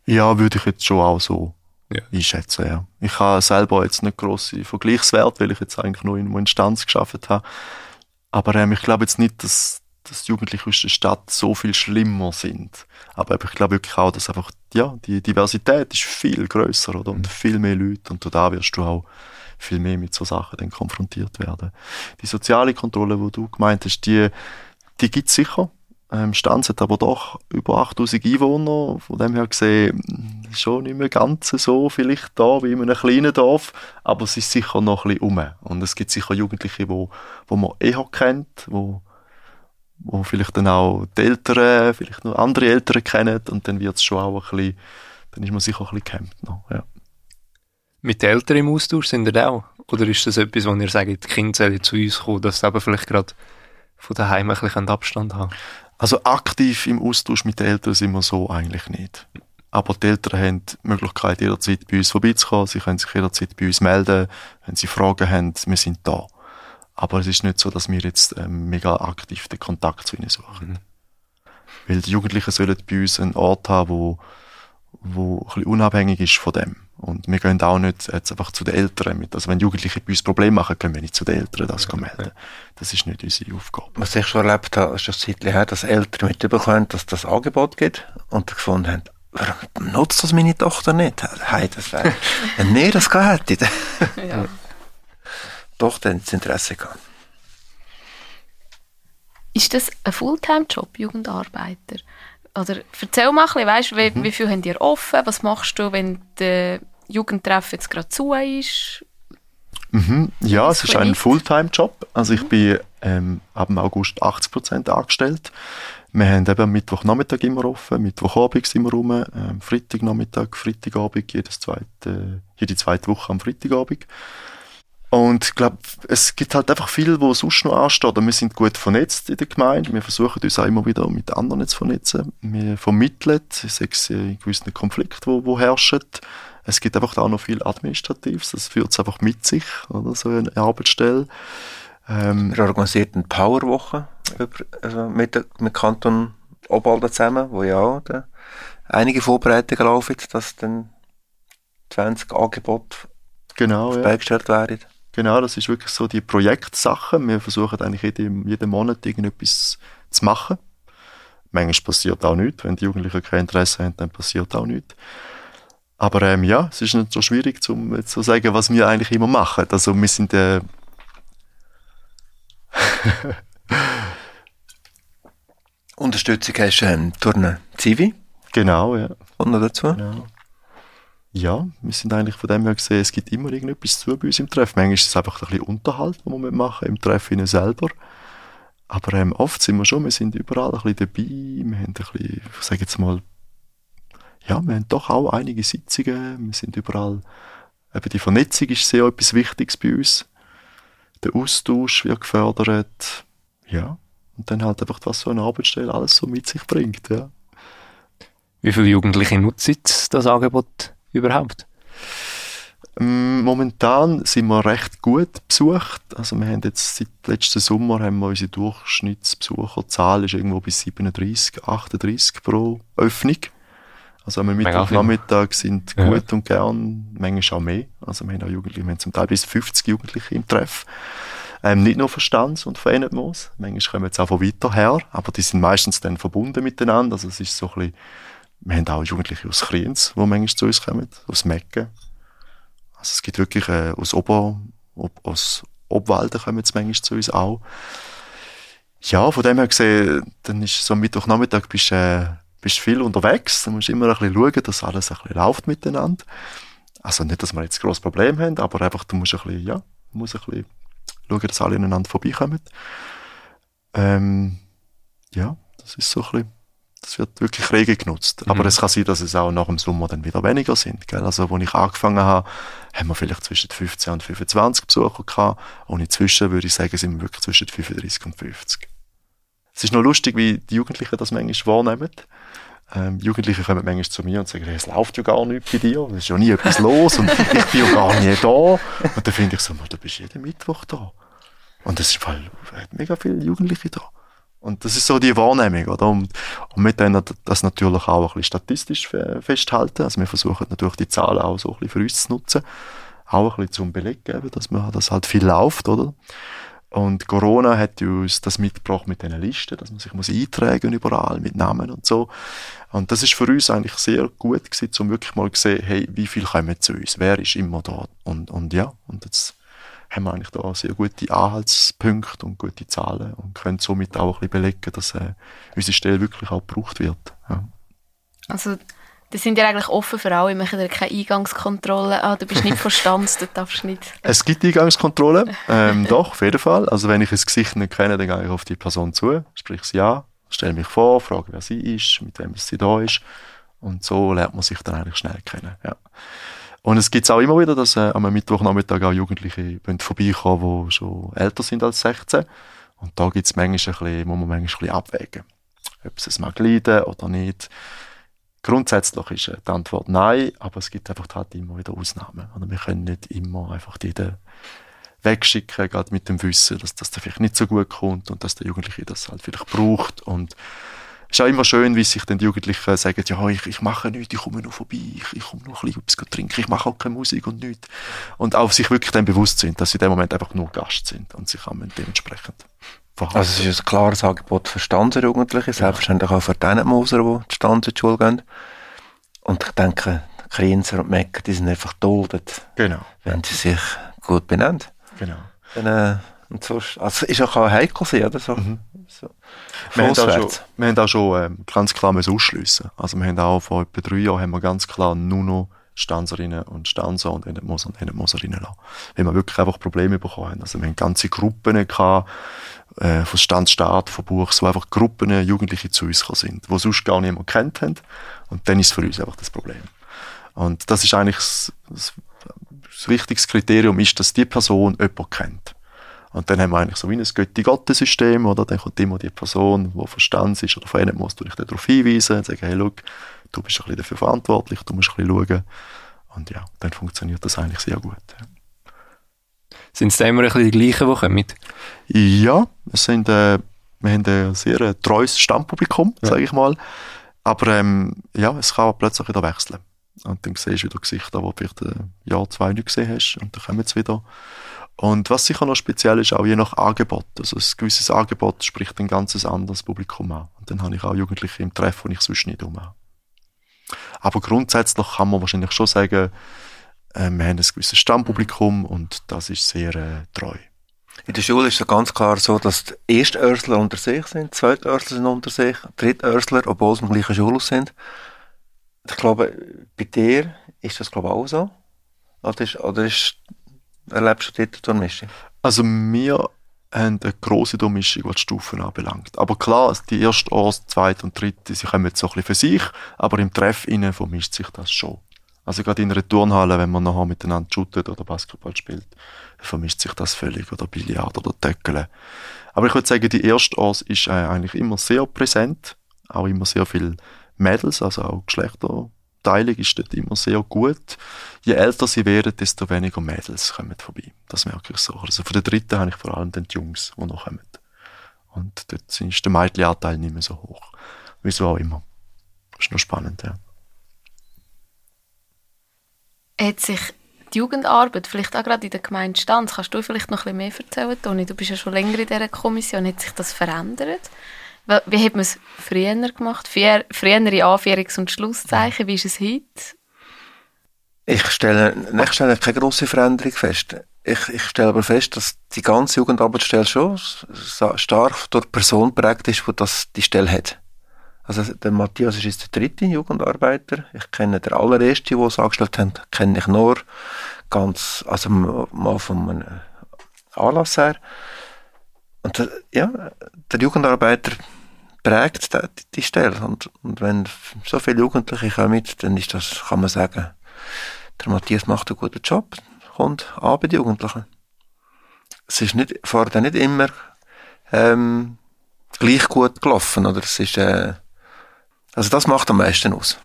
Ja, würde ich jetzt schon auch so ja. einschätzen, ja. Ich habe selber jetzt nicht grosse Vergleichswert, weil ich jetzt eigentlich nur in Instanz geschafft habe. Aber ähm, ich glaube jetzt nicht, dass, dass Jugendliche aus der Stadt so viel schlimmer sind. Aber ich glaube wirklich auch, dass einfach, ja, die Diversität ist viel größer, oder? Und mhm. viel mehr Leute. Und da wirst du auch viel mehr mit so Sachen dann konfrontiert werden. Die soziale Kontrolle, wo du gemeint hast, die, die gibt es sicher. Ähm, Stanz hat aber doch über 8000 Einwohner, von dem her gesehen schon nicht mehr ganz so vielleicht da wie in einem kleinen Dorf, aber es ist sicher noch ein bisschen um. Und es gibt sicher Jugendliche, wo, wo man eher kennt, wo, wo vielleicht dann auch die Eltern, vielleicht noch andere Eltern kennen und dann wird es schon auch ein bisschen, dann ist man sicher ein bisschen gehemmt noch, ja. Mit den Eltern im Austausch sind ihr auch? Oder ist das etwas, wo ihr sagt, die Kinder sollen zu uns kommen, dass sie eben vielleicht gerade von daheim ein bisschen Abstand haben? Also aktiv im Austausch mit den Eltern sind wir so eigentlich nicht. Aber die Eltern haben die Möglichkeit, jederzeit bei uns vorbeizukommen. Sie können sich jederzeit bei uns melden. Wenn sie Fragen haben, wir sind da. Aber es ist nicht so, dass wir jetzt ähm, mega aktiv den Kontakt zu ihnen suchen. Mhm. Weil die Jugendlichen sollen bei uns einen Ort haben, wo, wo ein bisschen unabhängig ist von dem. Und wir gehen auch nicht jetzt einfach zu den Eltern mit. Also wenn Jugendliche bei uns Probleme machen, können wir nicht zu den Eltern das ja, melden. Das ist nicht unsere Aufgabe. Was ich schon erlebt habe, ist das Zeit her, dass Eltern mitbekommen, dass das Angebot gibt und gefunden haben, warum nutzt das meine Tochter nicht? Hey, das wäre, wenn wir das gehabt hätten. ja. Doch, dann das Interesse gehabt. Ist das ein Fulltime-Job, Jugendarbeiter? Oder erzähl mal ein bisschen, weißt, wie, mhm. wie viel habt ihr offen? Was machst du, wenn der Jugendtreff jetzt gerade zu ist? Mhm. Ja, es ist ein Fulltime-Job. Also ich bin ähm, ab August 80% angestellt. Wir haben eben Mittwochnachmittag immer offen, Mittwochabend sind wir rum, ähm, Freitagnachmittag, Freitagabend, jedes zweite, jede zweite Woche am Freitagabend. Und ich glaube, es gibt halt einfach viel, wo sonst noch ansteht. wir sind gut vernetzt in der Gemeinde. Wir versuchen uns auch immer wieder mit anderen zu vernetzen. Wir vermitteln, sechs in gewissen Konflikten, wo, wo herrschen. Es gibt einfach auch noch viel Administratives. Das führt es einfach mit sich, oder? So eine Arbeitsstelle. Ähm, Wir organisieren eine Powerwoche also mit, mit Kanton Obalden zusammen, wo ja auch da einige Vorbereitungen laufen, dass dann 20 Angebote genau, ja. werden. Genau, das ist wirklich so die Projektsache. Wir versuchen eigentlich jeden, jeden Monat irgendetwas zu machen. Manchmal passiert auch nichts. Wenn die Jugendlichen kein Interesse haben, dann passiert auch nichts. Aber ähm, ja, es ist nicht so schwierig, um zu sagen, was wir eigentlich immer machen. Also wir sind äh, Unterstützung hast du ähm, durch eine Zivi. Genau, ja. Und noch dazu? Genau. Ja, wir sind eigentlich von dem her gesehen, es gibt immer irgendetwas zu bei uns im Treff. Manchmal ist es einfach ein bisschen Unterhalt, den wir machen im Treff innen selber. Aber ähm, oft sind wir schon, wir sind überall ein bisschen dabei. Wir haben ein bisschen, ich sage jetzt mal, ja, wir haben doch auch einige Sitzungen. Wir sind überall, eben die Vernetzung ist sehr etwas Wichtiges bei uns. Der Austausch wird gefördert. Ja. Und dann halt einfach, was so eine Arbeitsstelle alles so mit sich bringt, ja. Wie viele Jugendliche nutzen das Angebot überhaupt? Ähm, momentan sind wir recht gut besucht. Also wir haben jetzt seit letzten Sommer haben wir unsere Durchschnittsbesucherzahl ist irgendwo bis 37, 38 pro Öffnung. Also am Mittwochnachmittag sind ja. gut und gern, manchmal auch mehr. Also wir haben auch Jugendliche, wir haben zum Teil bis 50 Jugendliche im Treff. Ähm, nicht nur von Stanz und Enetmoos. Manchmal kommen jetzt auch von weiter her, aber die sind meistens dann verbunden miteinander. Also es ist so ein bisschen, wir haben auch Jugendliche aus Kriens, die manchmal zu uns kommen, aus Mecken. Also es gibt wirklich äh, aus Ober, ob, aus Obwalden kommen jetzt manchmal zu uns auch. Ja, von dem her gesehen, dann ist so am Mittwochnachmittag bist du äh, bist viel unterwegs, dann musst du immer ein bisschen schauen, dass alles ein bisschen läuft miteinander. Also nicht, dass wir jetzt ein grosses Problem haben, aber einfach, du musst ein bisschen, ja, musst ein bisschen schauen, dass alle ineinander vorbeikommen. Ähm, ja, das ist so ein bisschen, das wird wirklich rege genutzt. Mhm. Aber es kann sein, dass es auch nach dem Sommer dann wieder weniger sind. Gell? Also, als ich angefangen habe, haben wir vielleicht zwischen 15 und 25 Besucher gehabt. Und inzwischen würde ich sagen, sind wir wirklich zwischen 35 und 50. Es ist noch lustig, wie die Jugendlichen das manchmal wahrnehmen. Ähm, Jugendliche kommen manchmal zu mir und sagen, hey, es läuft ja gar nicht bei dir, es ist ja nie etwas los und ich bin ja gar nie da. Und dann finde ich so, du bist jeden Mittwoch da. Und es ist halt mega viele Jugendliche da. Und das ist so die Wahrnehmung, oder? Und, und mit denen das natürlich auch ein bisschen statistisch festhalten. Also wir versuchen natürlich die Zahlen auch so ein bisschen für uns zu nutzen. Auch ein bisschen zum Beleg geben, dass man, dass halt viel läuft, oder? Und Corona hat uns das mitgebracht mit diesen Listen, dass man sich muss eintragen überall mit Namen und so. Und das ist für uns eigentlich sehr gut gewesen, um wirklich mal zu sehen, hey, wie viel kommen zu uns? Wer ist immer da? Und, und ja, und jetzt haben wir eigentlich da sehr gute Anhaltspunkte und gute Zahlen und können somit auch ein bisschen belegen, dass äh, unsere Stelle wirklich auch gebraucht wird. Ja. Also die sind ja eigentlich offen für alle, wir machen ja keine Eingangskontrolle. Ah, du bist nicht Verstand, du darfst nicht. Es gibt Eingangskontrolle, ähm, doch, auf jeden Fall. Also wenn ich das Gesicht nicht kenne, dann gehe ich auf die Person zu, sprich sie an, stelle mich vor, frage, wer sie ist, mit wem sie da ist. Und so lernt man sich dann eigentlich schnell kennen. Ja. Und es gibt auch immer wieder, dass äh, am Mittwochnachmittag auch Jugendliche vorbeikommen, die schon älter sind als 16. Und da gibt es manchmal ein bisschen, muss man manchmal ein bisschen abwägen. Ob es mag leiden oder nicht. Grundsätzlich ist äh, die Antwort nein, aber es gibt einfach halt immer wieder Ausnahmen. Oder wir können nicht immer einfach jeden wegschicken, gerade mit dem Wissen, dass das vielleicht nicht so gut kommt und dass der Jugendliche das halt vielleicht braucht. Und es ist auch immer schön, wie sich dann die Jugendlichen sagen, ja, ich, ich mache nichts, ich komme nur vorbei, ich, ich komme nur ein bisschen trinken, ich mache auch keine Musik und nichts. Und auch sich wirklich dann bewusst sind, dass sie in dem Moment einfach nur Gast sind und sich dementsprechend verhalten. Also es ist ein klares Angebot für Stanzer-Jugendliche, ja. selbstverständlich auch für die Moser, die die Stanzer in die Schule gehen. Und ich denke, die Krienzer und Mecker, die sind einfach da, genau. wenn sie sich gut benennen. Genau. Dann, äh, und so, also ist auch heikel sein, oder so. Mhm. so. Wir, haben auch schon, wir haben auch schon ähm, ganz klar ausschliessen. Also wir haben auch vor etwa drei Jahren haben wir ganz klar nur noch Stanzerinnen und Stanzer und Enetmoser und Enetmoserinnen lassen. Weil wir wirklich einfach Probleme bekommen haben. Also wir haben ganze Gruppen gehabt, äh, von Standstaat, von Buchs, wo einfach Gruppen Jugendliche zu uns sind, die sonst gar niemand kennt haben. Und dann ist für uns einfach das Problem. Und das ist eigentlich das, das, das wichtigste Kriterium, ist, dass die Person jemanden kennt. Und dann haben wir eigentlich so wie ein Götti-Gottesystem, oder? Dann kommt immer die Person, die Verstand ist oder verändert muss, du dich darauf hinweisen und sagen, hey, look, du bist ein bisschen dafür verantwortlich, du musst ein bisschen schauen. Und ja, dann funktioniert das eigentlich sehr gut. Sind es immer ein bisschen die gleichen, die kommen? Ja, es sind, äh, wir haben ein sehr äh, treues Stammpublikum, ja. sage ich mal. Aber ähm, ja, es kann plötzlich wieder wechseln. Und dann siehst du wieder Gesichter, die du vielleicht ein Jahr, zwei nicht gesehen hast. Und dann kommen sie wieder. Und was sicher noch speziell ist, auch je nach Angebot. Also ein gewisses Angebot spricht ein ganzes anderes Publikum an. Und dann habe ich auch Jugendliche im Treff, die ich sonst nicht um habe. Aber grundsätzlich kann man wahrscheinlich schon sagen, äh, wir haben ein gewisses Stammpublikum und das ist sehr äh, treu. In der Schule ist es ganz klar so, dass die Erstörsler unter sich sind, Zweitörsler sind unter sich, Drittörsler, obwohl sie im gleichen Schulhaus sind. Ich glaube, bei dir ist das glaube ich auch so. Oder, ist, oder ist, erlebst du dort die Durchmischung? Also wir haben eine grosse Durchmischung, was die Stufen anbelangt. Aber klar, die erste, erste, zweite und dritte, sie kommen jetzt so ein bisschen für sich, aber im Treff innen vermischt sich das schon. Also gerade in einer Turnhalle, wenn man nachher miteinander shootet oder Basketball spielt, vermischt sich das völlig. Oder Billard oder Töckeln. Aber ich würde sagen, die erste Ors ist äh, eigentlich immer sehr präsent. Auch immer sehr viel Mädels, also auch Geschlechterteilung ist dort immer sehr gut. Je älter sie werden, desto weniger Mädels kommen vorbei. Das merke ich so. Also von der dritten habe ich vor allem die Jungs, die noch kommen. Und dort ist der Mädchenanteil nicht mehr so hoch. Wieso auch immer. Das ist noch spannend, ja. Hat sich die Jugendarbeit, vielleicht auch gerade in der Gemeinde Stanz, kannst du vielleicht noch ein bisschen mehr erzählen, Toni? Du bist ja schon länger in dieser Kommission. Hat sich das verändert? Wie hat man es früher gemacht? Früher, frühere Anführungs- und Schlusszeichen. Wie ist es heute? Ich stelle, ich stelle keine grosse Veränderung fest. Ich, ich stelle aber fest, dass die ganze Jugendarbeitsstelle schon stark durch die Person prägt ist, die das, die Stelle hat. Also der Matthias ist jetzt der dritte Jugendarbeiter. Ich kenne den allerersten, der es angestellt hat, kenne ich nur ganz, also mal von einem Anlass her. Und der, ja, der Jugendarbeiter prägt die, die Stelle. Und, und wenn so viele Jugendliche kommen, dann ist das, kann man sagen, der Matthias macht einen guten Job, kommt an bei den Jugendlichen. Es ist nicht, vorher nicht immer ähm, gleich gut gelaufen, oder? Es ist, äh, also das macht am meisten aus.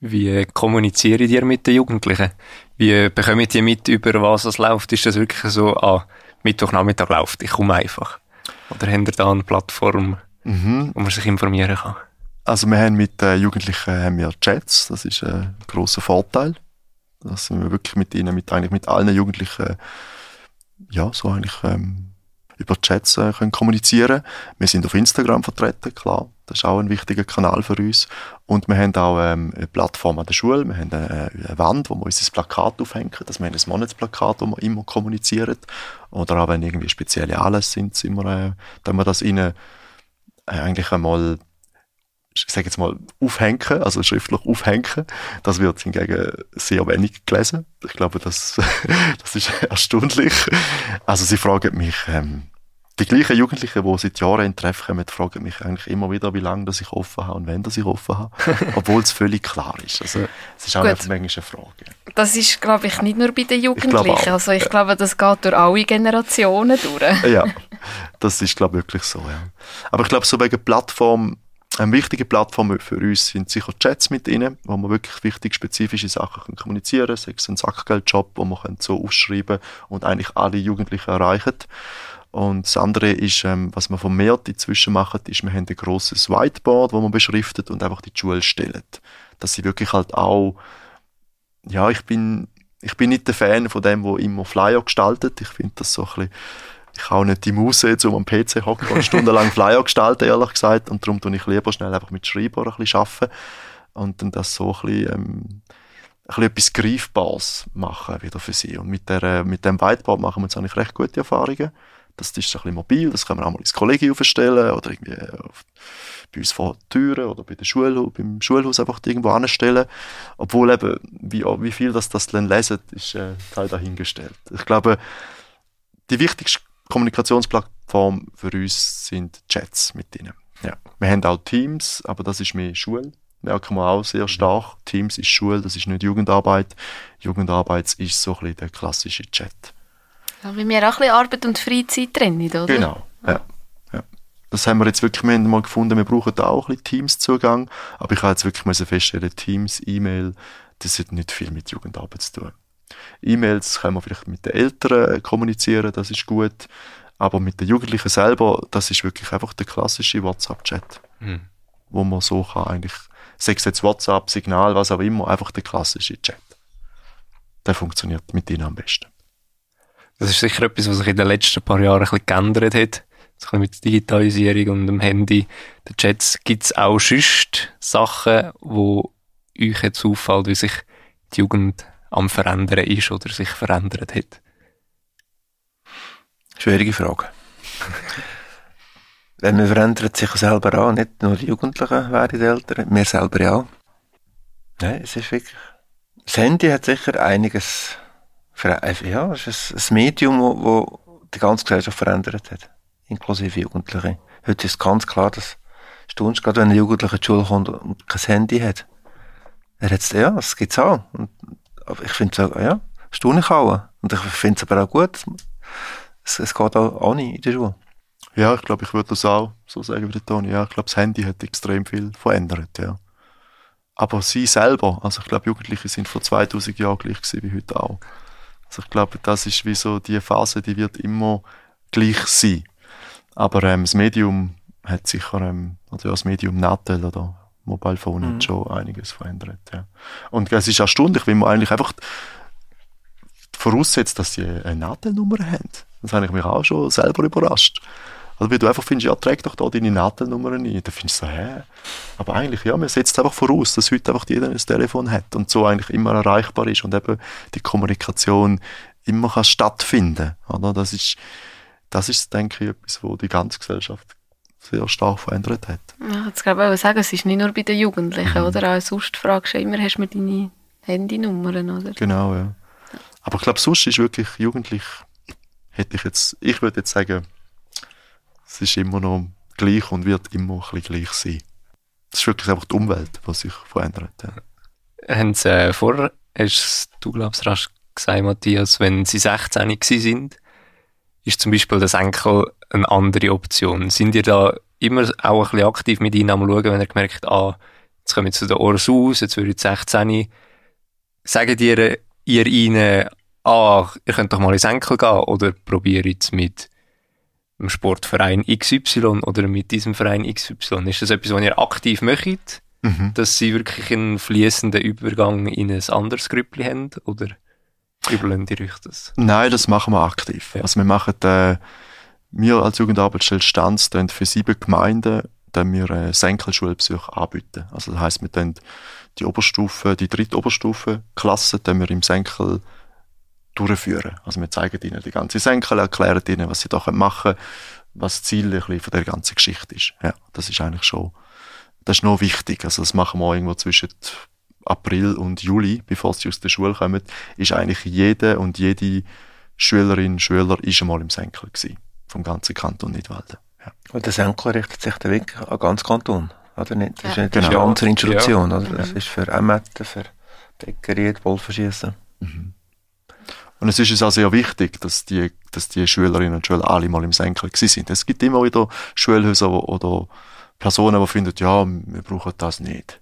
Wie kommuniziert ihr mit den Jugendlichen? Wie bekommt ihr mit, über was es läuft? Ist das wirklich so, ah, Mittwochnachmittag läuft, ich komme einfach? Oder habt ihr da eine Plattform, mhm. wo man sich informieren kann? Also wir haben mit den Jugendlichen haben wir Chats, das ist ein grosser Vorteil. Dass wir wirklich mit ihnen, mit, eigentlich mit allen Jugendlichen, ja, so eigentlich ähm, über Chats äh, können kommunizieren. Wir sind auf Instagram vertreten, klar. Das ist auch ein wichtiger Kanal für uns. Und wir haben auch ähm, eine Plattform an der Schule. Wir haben eine, eine Wand, wo wir unser Plakat aufhängen. Das wir haben ein Monatsplakat, wo wir immer kommunizieren. Oder auch wenn irgendwie spezielle Anlässe sind, sind wir, äh, dann wir das ihnen äh, eigentlich einmal ich sage jetzt mal, aufhängen, also schriftlich aufhängen. Das wird hingegen sehr wenig gelesen. Ich glaube, das, das ist erstaunlich. Also sie fragen mich, ähm, die gleichen Jugendlichen, die seit Jahren in Treff kommen, fragen mich eigentlich immer wieder, wie lange dass ich offen habe und dass ich offen habe. Obwohl es völlig klar ist. Also, es ist auch Gut. manchmal eine Frage. Das ist, glaube ich, nicht nur bei den Jugendlichen. Ich also ich glaube, das geht durch alle Generationen durch. ja, das ist, glaube ich, wirklich so. Ja. Aber ich glaube, so wegen Plattform, eine wichtige Plattform für uns sind sicher Chats mit ihnen, wo man wirklich wichtig spezifische Sachen kommunizieren können, sei es ein Sackgeldjob, wo man so ausschreiben und eigentlich alle Jugendlichen erreichen. Und das andere ist, ähm, was wir vermehrt inzwischen machen, ist, wir haben ein grosses Whiteboard, wo man beschriftet und einfach die Schule stellen. Dass sie wirklich halt auch, ja, ich bin, ich bin nicht der Fan von dem, wo immer Flyer gestaltet. Ich finde das so ein bisschen, ich habe nicht die Muse, um am PC hocken und stundenlang Flyer gestalten, ehrlich gesagt. Und darum tue ich lieber schnell einfach mit Schreiber ein bisschen arbeiten. Und dann das so ein bisschen, ähm, ein etwas Greifbares machen wieder für sie. Und mit, der, mit dem Whiteboard machen wir jetzt eigentlich recht gute Erfahrungen. Das ist ein bisschen mobil, das können wir auch mal ins Kollegium aufstellen oder irgendwie auf, bei uns vor der Türe oder bei der Schule, beim Schulhaus einfach irgendwo anstellen. Obwohl eben, wie, wie viel das, das dann lesen, ist äh, Teil dahingestellt. Ich glaube, die wichtigste Kommunikationsplattform für uns sind Chats mit ihnen. Ja. Wir haben auch Teams, aber das ist mehr Schule. Merken wir auch sehr stark. Teams ist Schule, das ist nicht Jugendarbeit. Jugendarbeit ist so ein bisschen der klassische Chat. Ja, weil wir auch ein bisschen Arbeit und Freizeit trennen, oder? Genau, ja. ja. Das haben wir jetzt wirklich wir mal gefunden, wir brauchen da auch ein bisschen Teams-Zugang, aber ich habe jetzt wirklich müssen feststellen, Teams, E-Mail, das hat nicht viel mit Jugendarbeit zu tun. E-Mails können wir vielleicht mit den Eltern kommunizieren, das ist gut, aber mit den Jugendlichen selber, das ist wirklich einfach der klassische WhatsApp-Chat, mhm. wo man so kann eigentlich, sei es jetzt WhatsApp, Signal, was auch immer, einfach der klassische Chat. Der funktioniert mit ihnen am besten. Das ist sicher etwas, was sich in den letzten paar Jahren ein bisschen geändert hat. So mit der Digitalisierung und dem Handy, den Chats, gibt es auch sonst Sachen, wo euch jetzt auffällt, wie sich die Jugend am Verändern ist oder sich verändert hat? Schwierige Frage. Wenn man verändert sich selber auch, nicht nur die Jugendlichen werden die Eltern, wir selber ja. Nein, es ist wirklich. Das Handy hat sicher einiges ja, es ist ein Medium, wo die ganze Gesellschaft verändert hat, inklusive Jugendliche. Heute ist ganz klar, dass stunst gerade wenn ein Jugendlicher die Schule kommt und kein Handy hat. Er hat ja, das gibt's auch. Und, aber ich finde es ja, staune auch. Und ich finde es aber auch gut. Es, es geht auch, auch nicht in der Schule. Ja, ich glaube, ich würde das auch so sagen wie der Toni. Ja, ich glaube, das Handy hat extrem viel verändert, ja. Aber sie selber, also ich glaube, Jugendliche sind vor 2000 Jahren gleich wie heute auch. Also ich glaube, das ist wie so die Phase, die wird immer gleich sein. Aber ähm, das Medium hat sicher, ähm, also ja, das Medium Natel oder Mobile Phone mhm. hat schon einiges verändert. Ja. Und es ist erstaunlich, wie man eigentlich einfach voraussetzt, dass sie eine Nadelnummer haben. Das habe ich mich auch schon selber überrascht. Also wie du einfach findest, ja, träg doch da deine Nadelnummer ein. Dann findest du so, hä? Aber eigentlich, ja, man setzt einfach voraus, dass heute einfach jeder ein Telefon hat und so eigentlich immer erreichbar ist und eben die Kommunikation immer kann stattfinden oder? Das ist, das ist, denke ich, etwas, wo die ganze Gesellschaft sehr stark verändert hat. Ja, jetzt glaube ich sagen, es ist nicht nur bei den Jugendlichen, mhm. oder? Auch sonst fragst du immer, hast du deine Handynummern, oder? Genau, ja. Aber ich glaube, sonst ist wirklich jugendlich, hätte ich jetzt, ich würde jetzt sagen, es ist immer noch gleich und wird immer ein bisschen gleich sein. Es ist wirklich einfach die Umwelt, die sich verändert. Ja. Haben Sie äh, vorher, hast du glaubst rasch gesagt, Matthias, wenn Sie 16 sind, ist zum Beispiel das Enkel eine andere Option. Sind ihr da immer auch ein bisschen aktiv mit ihnen am schauen, wenn ihr gemerkt, ah, jetzt kommen wir zu der Ors aus, jetzt würde ich 16, sagen ihr, ihr ihnen, ah, ihr könnt doch mal ins Enkel gehen oder probiert es mit dem Sportverein XY oder mit diesem Verein XY? Ist das etwas, was ihr aktiv möchtet? Mhm. Dass sie wirklich einen fließenden Übergang in ein anderes Grüppli haben? Oder überlegen die euch das? Nein, das machen wir aktiv. Ja. Also wir machen, äh, wir als Jugendarbeitsstelle Stanz für sieben Gemeinden dann wir äh, Senkelschulbesuche anbieten. Also das heisst, wir dann die Oberstufe, die dritte Oberstufe Klasse, dann wir im Senkel durchführen. Also wir zeigen ihnen die ganze Senkel, erklären ihnen, was sie da machen können, was das Ziel ein bisschen von der ganzen Geschichte ist. Ja, das ist eigentlich schon, das ist noch wichtig. Also das machen wir irgendwo zwischen April und Juli, bevor sie aus der Schule kommen, ist eigentlich jede und jede Schülerin, Schüler ist einmal im Senkel gewesen. Vom ganzen Kanton Nidwalden. Ja. Und der Senkel richtet sich dann wirklich an ganz Kanton, oder nicht? Das ist nicht genau. eine ganze Institution, ja. oder? Das ist für Emmetten, für Bäckerie, Wolferschießen. Mhm. Und es ist uns auch sehr wichtig, dass die, dass die Schülerinnen und Schüler alle mal im Senkel gewesen sind. Es gibt immer wieder Schulhäuser oder Personen, die finden, ja, wir brauchen das nicht.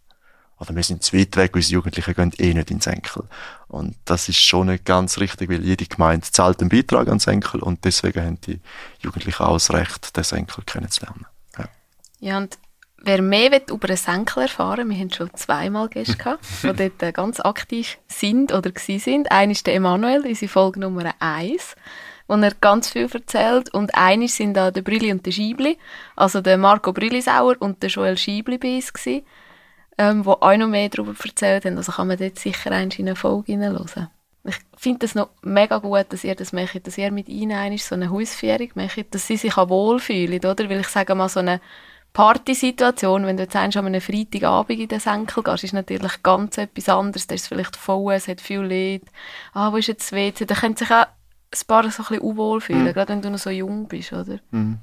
Oder wir sind zu weit weg, unsere Jugendlichen gehen eh nicht in Senkel. Und das ist schon nicht ganz richtig, weil jede Gemeinde zahlt einen Beitrag an Senkel und deswegen haben die Jugendlichen auch das Recht, den Senkel kennenzulernen. Ja, ja und Wer mehr über einen Senkel erfahren wir haben schon zweimal Gäste gehabt, die dort äh, ganz aktiv sind oder gewesen sind. Einer ist der Emanuel, unsere Folge Nummer 1, wo er ganz viel erzählt. Und einer sind da der Brülli und der Schiebli, also der Marco Brüllisauer und der Joel Schiebli bei uns gewesen, ähm, wo auch noch mehr darüber erzählt haben. Also kann man dort sicher in eine Folge hineinhören. Ich finde das noch mega gut, dass ihr das macht, dass ihr mit ihnen so eine Hausführung macht, dass sie sich auch wohlfühlen, oder? Weil ich sage mal, so eine Partysituation, wenn du jetzt an einem Freitagabend in den Senkel gehst, ist natürlich ganz etwas anderes. Da ist es vielleicht voll, es hat viel Leute. Ah, wo ist jetzt das WC? Da können sich auch ein paar so ein bisschen unwohl fühlen, mhm. gerade wenn du noch so jung bist, oder? Mhm.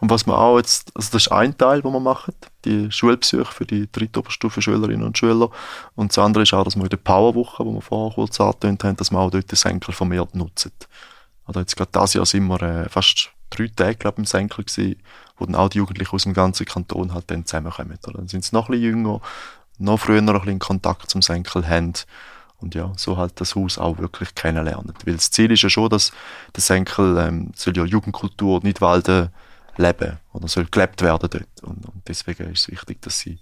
Und was man auch jetzt, also das ist ein Teil, den wir machen, die Schulbesuche für die drittobstufenschülerinnen Schülerinnen und Schüler. Und das andere ist auch, dass wir in der Powerwoche, wo wir vorher kurz angetönt haben, dass wir auch dort den Senkel vermehrt nutzen. Also jetzt gerade dieses Jahr sind wir äh, fast drei Tage, glaube ich, im Senkel gewesen, wo dann auch die Jugendlichen aus dem ganzen Kanton halt dann zusammenkommen. Oder? Dann sind sie noch ein bisschen jünger, noch früher ein bisschen Kontakt zum Senkel haben und ja, so halt das Haus auch wirklich kennenlernen. Weil das Ziel ist ja schon, dass der Senkel ähm, soll ja Jugendkultur nicht walden leben oder soll gelebt werden dort. Und, und deswegen ist es wichtig, dass sie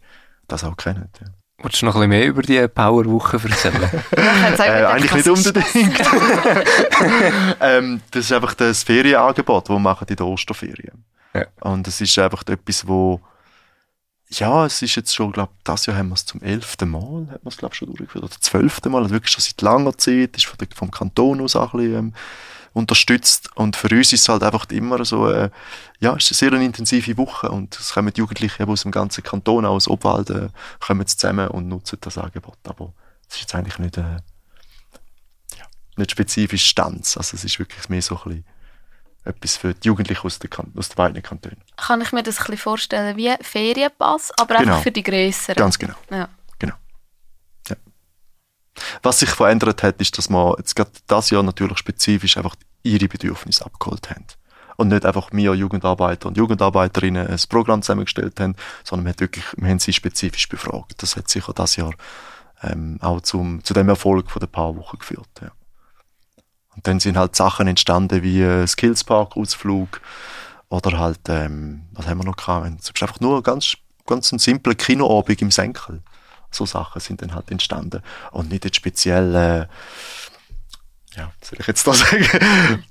das auch kennen. Ja. Wolltest du noch ein bisschen mehr über die Powerwoche erzählen? äh, eigentlich nicht unbedingt. ähm, das ist einfach das Ferienangebot, das wir machen in der Osterferien. Und es ist einfach etwas, wo ja, es ist jetzt schon, glaube das Jahr haben wir es zum elften Mal, hat man es, glaube schon durchgeführt, oder zwölften Mal, also wirklich schon seit langer Zeit, ist vom Kanton aus auch ein bisschen, ähm, unterstützt. Und für uns ist es halt einfach immer so, äh, ja, es ist eine sehr intensive Woche und es kommen die Jugendlichen aus dem ganzen Kanton, aus Obwalden, äh, kommen zusammen und nutzen das Angebot. Aber es ist jetzt eigentlich nicht, äh, ja, nicht spezifisch Stanz. Also es ist wirklich mehr so ein bisschen etwas für die Jugendlichen aus, der, aus den beiden Kantonen. Kann ich mir das ein bisschen vorstellen wie Ferienpass, aber genau. einfach für die Größeren? Ganz genau. Ja. genau. Ja. Was sich verändert hat, ist, dass wir jetzt gerade das Jahr natürlich spezifisch einfach ihre Bedürfnisse abgeholt haben. Und nicht einfach wir Jugendarbeiter und Jugendarbeiterinnen ein Programm zusammengestellt haben, sondern wir haben, wirklich, wir haben sie spezifisch befragt. Das hat sicher das Jahr ähm, auch zum, zu dem Erfolg von der paar Wochen geführt. Ja. Und dann sind halt Sachen entstanden wie äh, Skillspark-Ausflug oder halt, ähm, was haben wir noch gehabt? Ist einfach nur ganz, ganz ein simpler Kinoabend im Senkel. So Sachen sind dann halt entstanden. Und nicht jetzt speziell, äh, ja, soll ich jetzt da sagen,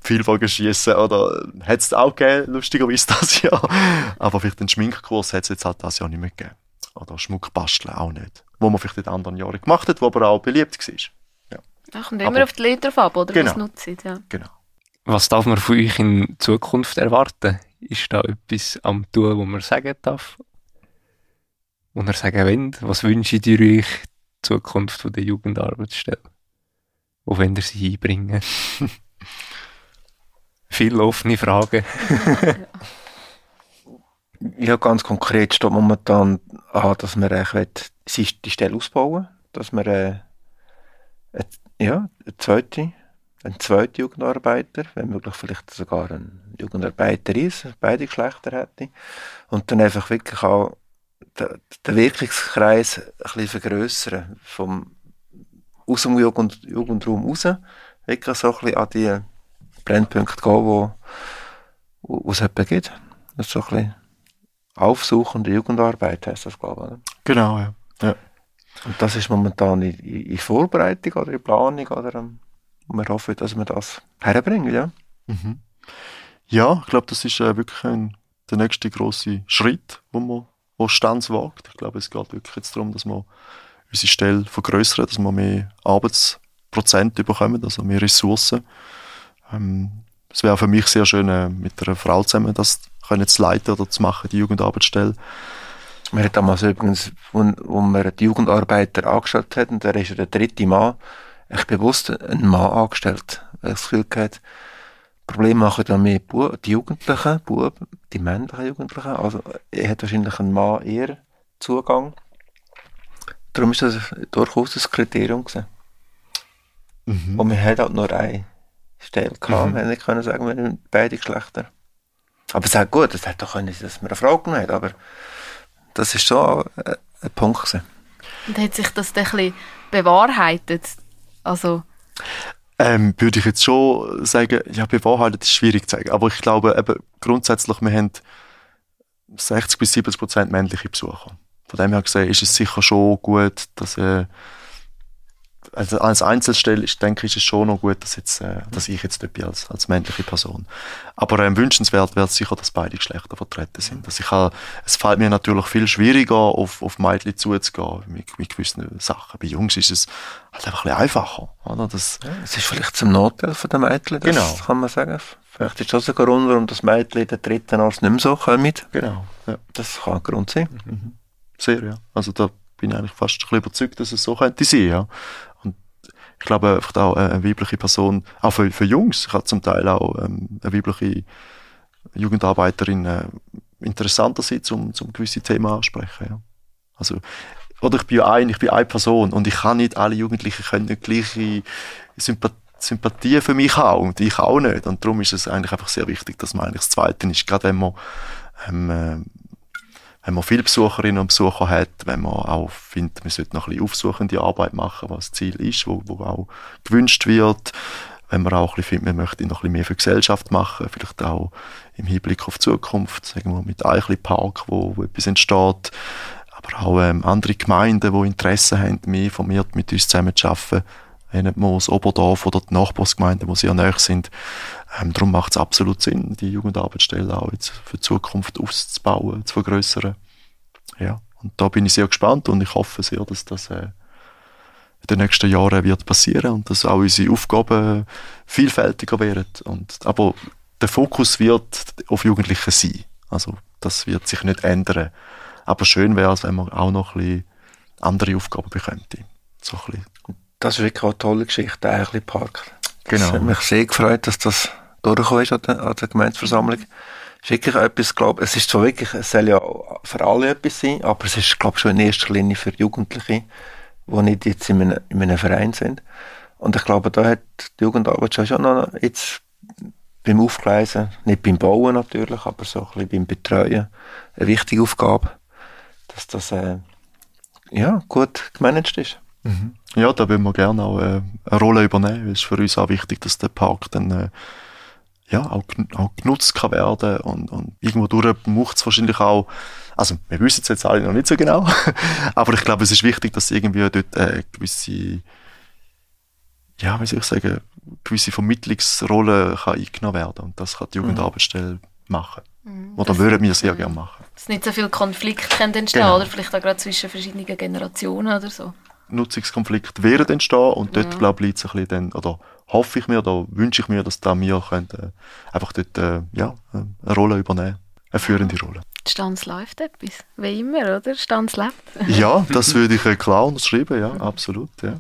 Vielfrageschießen oder hat es auch gegeben, lustigerweise das Jahr. Aber vielleicht den Schminkkurs hat es jetzt halt das Jahr nicht mehr gegeben. Oder Schmuckbasteln auch nicht. Wo man vielleicht in anderen Jahren gemacht hat, wo aber auch beliebt war. Ja, kommt immer auf die drauf oder genau, was nutzt. Ja. Genau. Was darf man von euch in Zukunft erwarten? Ist da etwas am Tun, wo man sagen darf? Und er sagen wollt? Was wünscht ihr euch die Zukunft der Jugendarbeitsstelle? Wo wollt ihr sie einbringen? Viele offene Fragen. ja, ganz konkret steht momentan an, dass wir die Stelle ausbauen dass wir äh, ja, ein zweiter, ein zweiter Jugendarbeiter, wenn möglich vielleicht sogar ein Jugendarbeiterin, beide Geschlechter hätte. Und dann einfach wirklich auch den, den Wirkungskreis ein bisschen vergrössern, vom, aus dem Jugend, Jugendraum raus, wirklich so ein bisschen an die Brennpunkte gehen, wo, wo es etwa gibt. Das ist so ein bisschen aufsuchende Jugendarbeit, heisst das, glaube ich. Genau, ja. ja. Und das ist momentan in, in Vorbereitung oder in Planung oder ähm, wir hoffen, dass wir das herbringen, ja. Mhm. Ja, ich glaube, das ist äh, wirklich ein, der nächste große Schritt, wo man wo Stanz wagt. Ich glaube, es geht wirklich jetzt darum, dass wir unsere Stelle vergrößern, dass wir mehr Arbeitsprozent bekommen, also mehr Ressourcen. Ähm, es wäre für mich sehr schön, äh, mit einer Frau zusammen das können zu leiten oder zu machen, die Jugendarbeitsstelle. Wir haben damals übrigens, wo, wo wir die Jugendarbeiter angestellt hatten, der ist ja der dritte Mann, ich bewusst einen Mann angestellt, weil ich das Gefühl hatte, Problem machen dann mehr Bu die Jugendlichen, Buben, die männlichen Jugendlichen. Also, er hat wahrscheinlich ein Mann eher Zugang. Darum ist das durchaus ein Kriterium gewesen. Mhm. Und wir hatten auch nur eine Stelle gehabt, mhm. wir nicht können sagen, wir haben beide Geschlechter. Aber es ist gut, es hätte doch können, dass wir eine Frau genommen haben, aber das ist schon ein, ein Punkt gewesen. Und hat sich das dann ein bisschen bewahrheitet? Also... Ähm, würde ich jetzt schon sagen, ja, bewahrheitet ist schwierig zu sagen. Aber ich glaube eben grundsätzlich, wir haben 60 bis 70 Prozent männliche Besucher. Von dem her gesehen ist es sicher schon gut, dass äh, also als Einzelstelle ist, denke ich, ist es schon noch gut, dass, jetzt, äh, dass ich jetzt dort bin als, als männliche Person. Aber ähm, wünschenswert wäre sicher, dass beide Geschlechter vertreten sind. Dass ich, äh, es fällt mir natürlich viel schwieriger, auf, auf Mädchen zuzugehen mit, mit gewissen Sachen. Bei Jungs ist es halt einfach ein bisschen einfacher. Oder? Das, ja, es ist vielleicht zum Nachteil von den Mädchen, das genau. kann man sagen. Vielleicht ist das ein Grund, warum das Mädchen in der dritten Arzt nicht mehr so kommen. Genau. Ja. Das kann ein Grund sein. Mhm. Sehr, ja. Also da bin ich eigentlich fast ein bisschen überzeugt, dass es so könnte sein, ja ich glaube, auch eine weibliche Person, auch für, für Jungs, ich habe zum Teil auch ähm, eine weibliche Jugendarbeiterin äh, interessanter sein, um, um gewisse Themen ansprechen. Ja. Also, oder ich bin ein, ich bin eine Person und ich kann nicht, alle Jugendlichen können nicht gleiche Sympathie Sympathie für mich haben und ich auch nicht. Und darum ist es eigentlich einfach sehr wichtig, dass man eigentlich das Zweite ist. Gerade wenn man ähm, äh, wenn man viele Besucherinnen und Besucher hat, wenn man auch findet, man sollte noch ein bisschen aufsuchende Arbeit machen, was das Ziel ist, wo, wo auch gewünscht wird, wenn man auch ein bisschen findet, man möchte noch ein bisschen mehr für die Gesellschaft machen, vielleicht auch im Hinblick auf die Zukunft, sagen wir mit Eichli Park, wo, wo etwas entsteht, aber auch ähm, andere Gemeinden, die Interesse haben, mehr vermehrt mit uns zusammen zu arbeiten. Moos, Oberdorf oder die Nachbarsgemeinden, die sehr nahe sind. Ähm, darum macht es absolut Sinn, die Jugendarbeitsstelle auch jetzt für die Zukunft auszubauen, zu vergrößern. Ja, und da bin ich sehr gespannt und ich hoffe sehr, dass das äh, in den nächsten Jahren wird passieren und dass auch unsere Aufgaben vielfältiger werden. Und, aber der Fokus wird auf Jugendliche sein. Also das wird sich nicht ändern. Aber schön wäre es, wenn man auch noch ein bisschen andere Aufgaben bekönnte. So ein bisschen. Das ist wirklich eine tolle Geschichte, eigentlich Park. Genau. Es hat mich sehr gefreut, dass das durchgekommen ist an der, an der Gemeindeversammlung. Es ist wirklich etwas, glaube es ist zwar wirklich, es soll ja für alle etwas sein, aber es ist, glaube ich, schon in erster Linie für Jugendliche, die nicht jetzt in einem, in einem Verein sind. Und ich glaube, da hat die Jugendarbeit schon noch jetzt beim Aufgleisen, nicht beim Bauen natürlich, aber so ein bisschen beim Betreuen, eine wichtige Aufgabe, dass das äh, ja, gut gemanagt ist. Mhm. Ja, da würden wir gerne auch äh, eine Rolle übernehmen. Es ist für uns auch wichtig, dass der Park dann äh, ja, auch, auch genutzt kann werden und, und irgendwo durch macht es wahrscheinlich auch, also wir wissen es jetzt alle noch nicht so genau, aber ich glaube, es ist wichtig, dass irgendwie dort äh, gewisse, ja, wie soll ich sagen, gewisse Vermittlungsrolle kann eingenommen werden und das kann die. Jugendarbeitsstelle mhm. machen. Mhm, oder würden wir sehr gerne machen. Dass nicht so viel Konflikt entstehen genau. oder vielleicht auch gerade zwischen verschiedenen Generationen oder so. Nutzungskonflikte werden entstehen und dort, ja. glaube ich, liegt es ein bisschen dann, oder hoffe ich mir oder wünsche ich mir, dass da wir können, äh, einfach dort äh, ja, eine Rolle übernehmen, eine führende Rolle. Stanz läuft etwas, wie immer, oder? Stanz lebt. ja, das würde ich äh, klar unterschreiben, ja, absolut, ja.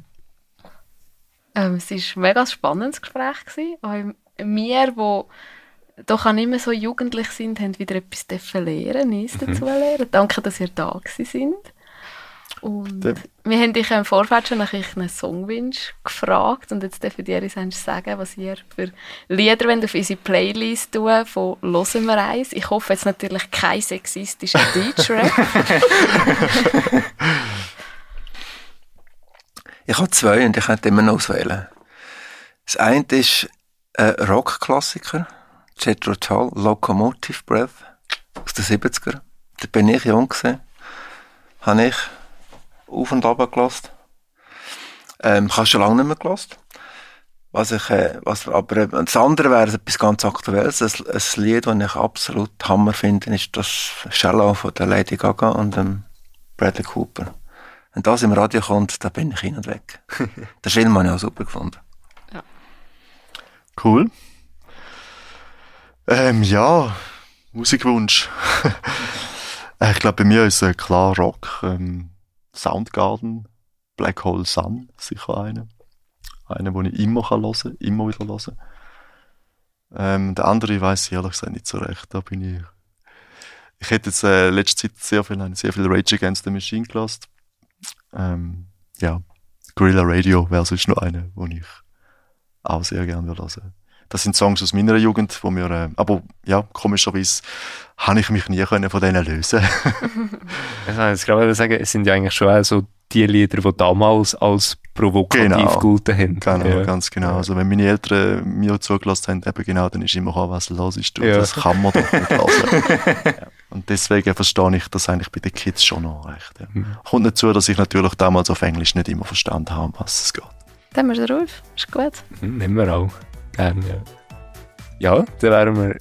Ähm, es war ein mega spannendes Gespräch. Gewesen. Wir, die doch auch nicht mehr so jugendlich sind, haben wieder etwas lernen, uns mhm. dazu lernen. Danke, dass ihr da sind. Und Dem. wir haben dich im Vorfeld schon nach einem Songwunsch gefragt und jetzt dürfen ihr uns sagen, was ihr für Lieder wollt auf unsere Playlist tun von «Hören wir eins». Ich hoffe jetzt natürlich kein sexistischer Deutschrap. ich habe zwei und ich könnte immer noch auswählen. Das eine ist ein Rockklassiker, Jethro Tull, «Locomotive Breath» aus den 70er. Da bin ich jung gewesen. Habe ich auf und ab gelassen. Ähm, ich habe schon lange nicht mehr gelassen. Was ich, äh, was, aber äh, das andere wäre etwas ganz Aktuelles. Ein, ein Lied, das ich absolut Hammer finde, ist das Shallow von der Lady Gaga und dem Bradley Cooper. Wenn das im Radio kommt, dann bin ich hin und weg. das Film habe ich auch super gefunden. Ja. Cool. Ähm, ja, Musikwunsch. Äh, ich glaube, bei mir ist es äh, klar Rock. Ähm, Soundgarden, Black Hole Sun, sicher eine. Eine, die ich immer kann hören, immer wieder hören. Ähm, der andere weiß ich ehrlich gesagt nicht so recht. Da bin ich. Ich hätte jetzt äh, letzte Zeit sehr viel, sehr viel Rage Against the Machine gelassen. Ähm, ja, Guerrilla Radio wäre sonst noch eine, die ich auch sehr gerne hören würde. Das sind Songs aus meiner Jugend, wo mir, äh, aber ja, komischerweise habe ich mich nie können von denen lösen. ich kann jetzt gerade sagen, es sind ja eigentlich schon auch so die Lieder, die damals als provokativ genau, gegolten haben. Genau, ja. ganz genau. Also wenn meine Eltern mir zugelassen haben, eben genau, dann ist immer auch was los ist. Du, ja. Das kann man doch nicht lassen. ja. Und deswegen verstehe ich das eigentlich bei den Kids schon noch recht. Ja. Mhm. Kommt dazu, dass ich natürlich damals auf Englisch nicht immer verstanden habe, was es geht. Dann haben wir den Ruf. Ist gut. Mhm, nehmen wir auch. Gerne, ja. Ja, dann wären wir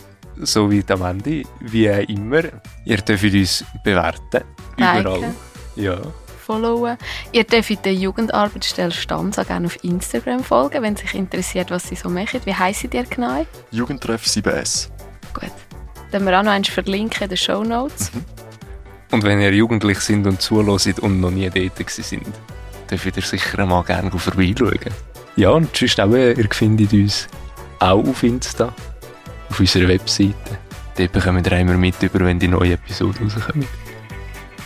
so weit am Ende, wie immer. Ihr dürft uns bewerten. Überall. Ja. Followen. Ihr dürft der Jugendarbeitsstelle Stanza gerne auf Instagram folgen, wenn sich interessiert, was sie so machen. Wie heisst ihr genau? Jugendtreff 7S. Gut. Dann wir auch noch eins verlinken in den Show Notes. Mhm. Und wenn ihr jugendlich sind und zuhört und noch nie dort sind, dürft ihr sicher mal gerne vorbeischauen. Ja, und sonst auch, ihr findet uns auch auf Insta, auf unserer Webseite. Dort bekommen wir immer mit, über wenn die neue Episode rauskommt.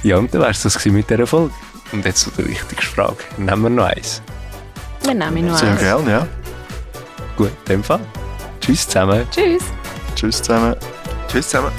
Ja, und dann wäre es das mit dieser Folge. Und jetzt zu der wichtigsten Frage. Nehmen wir noch eins? Wir nehmen noch Sehr eins. Sehr gerne, ja. Gut, in dem Fall. Tschüss zusammen. Tschüss. Tschüss zusammen. Tschüss zusammen.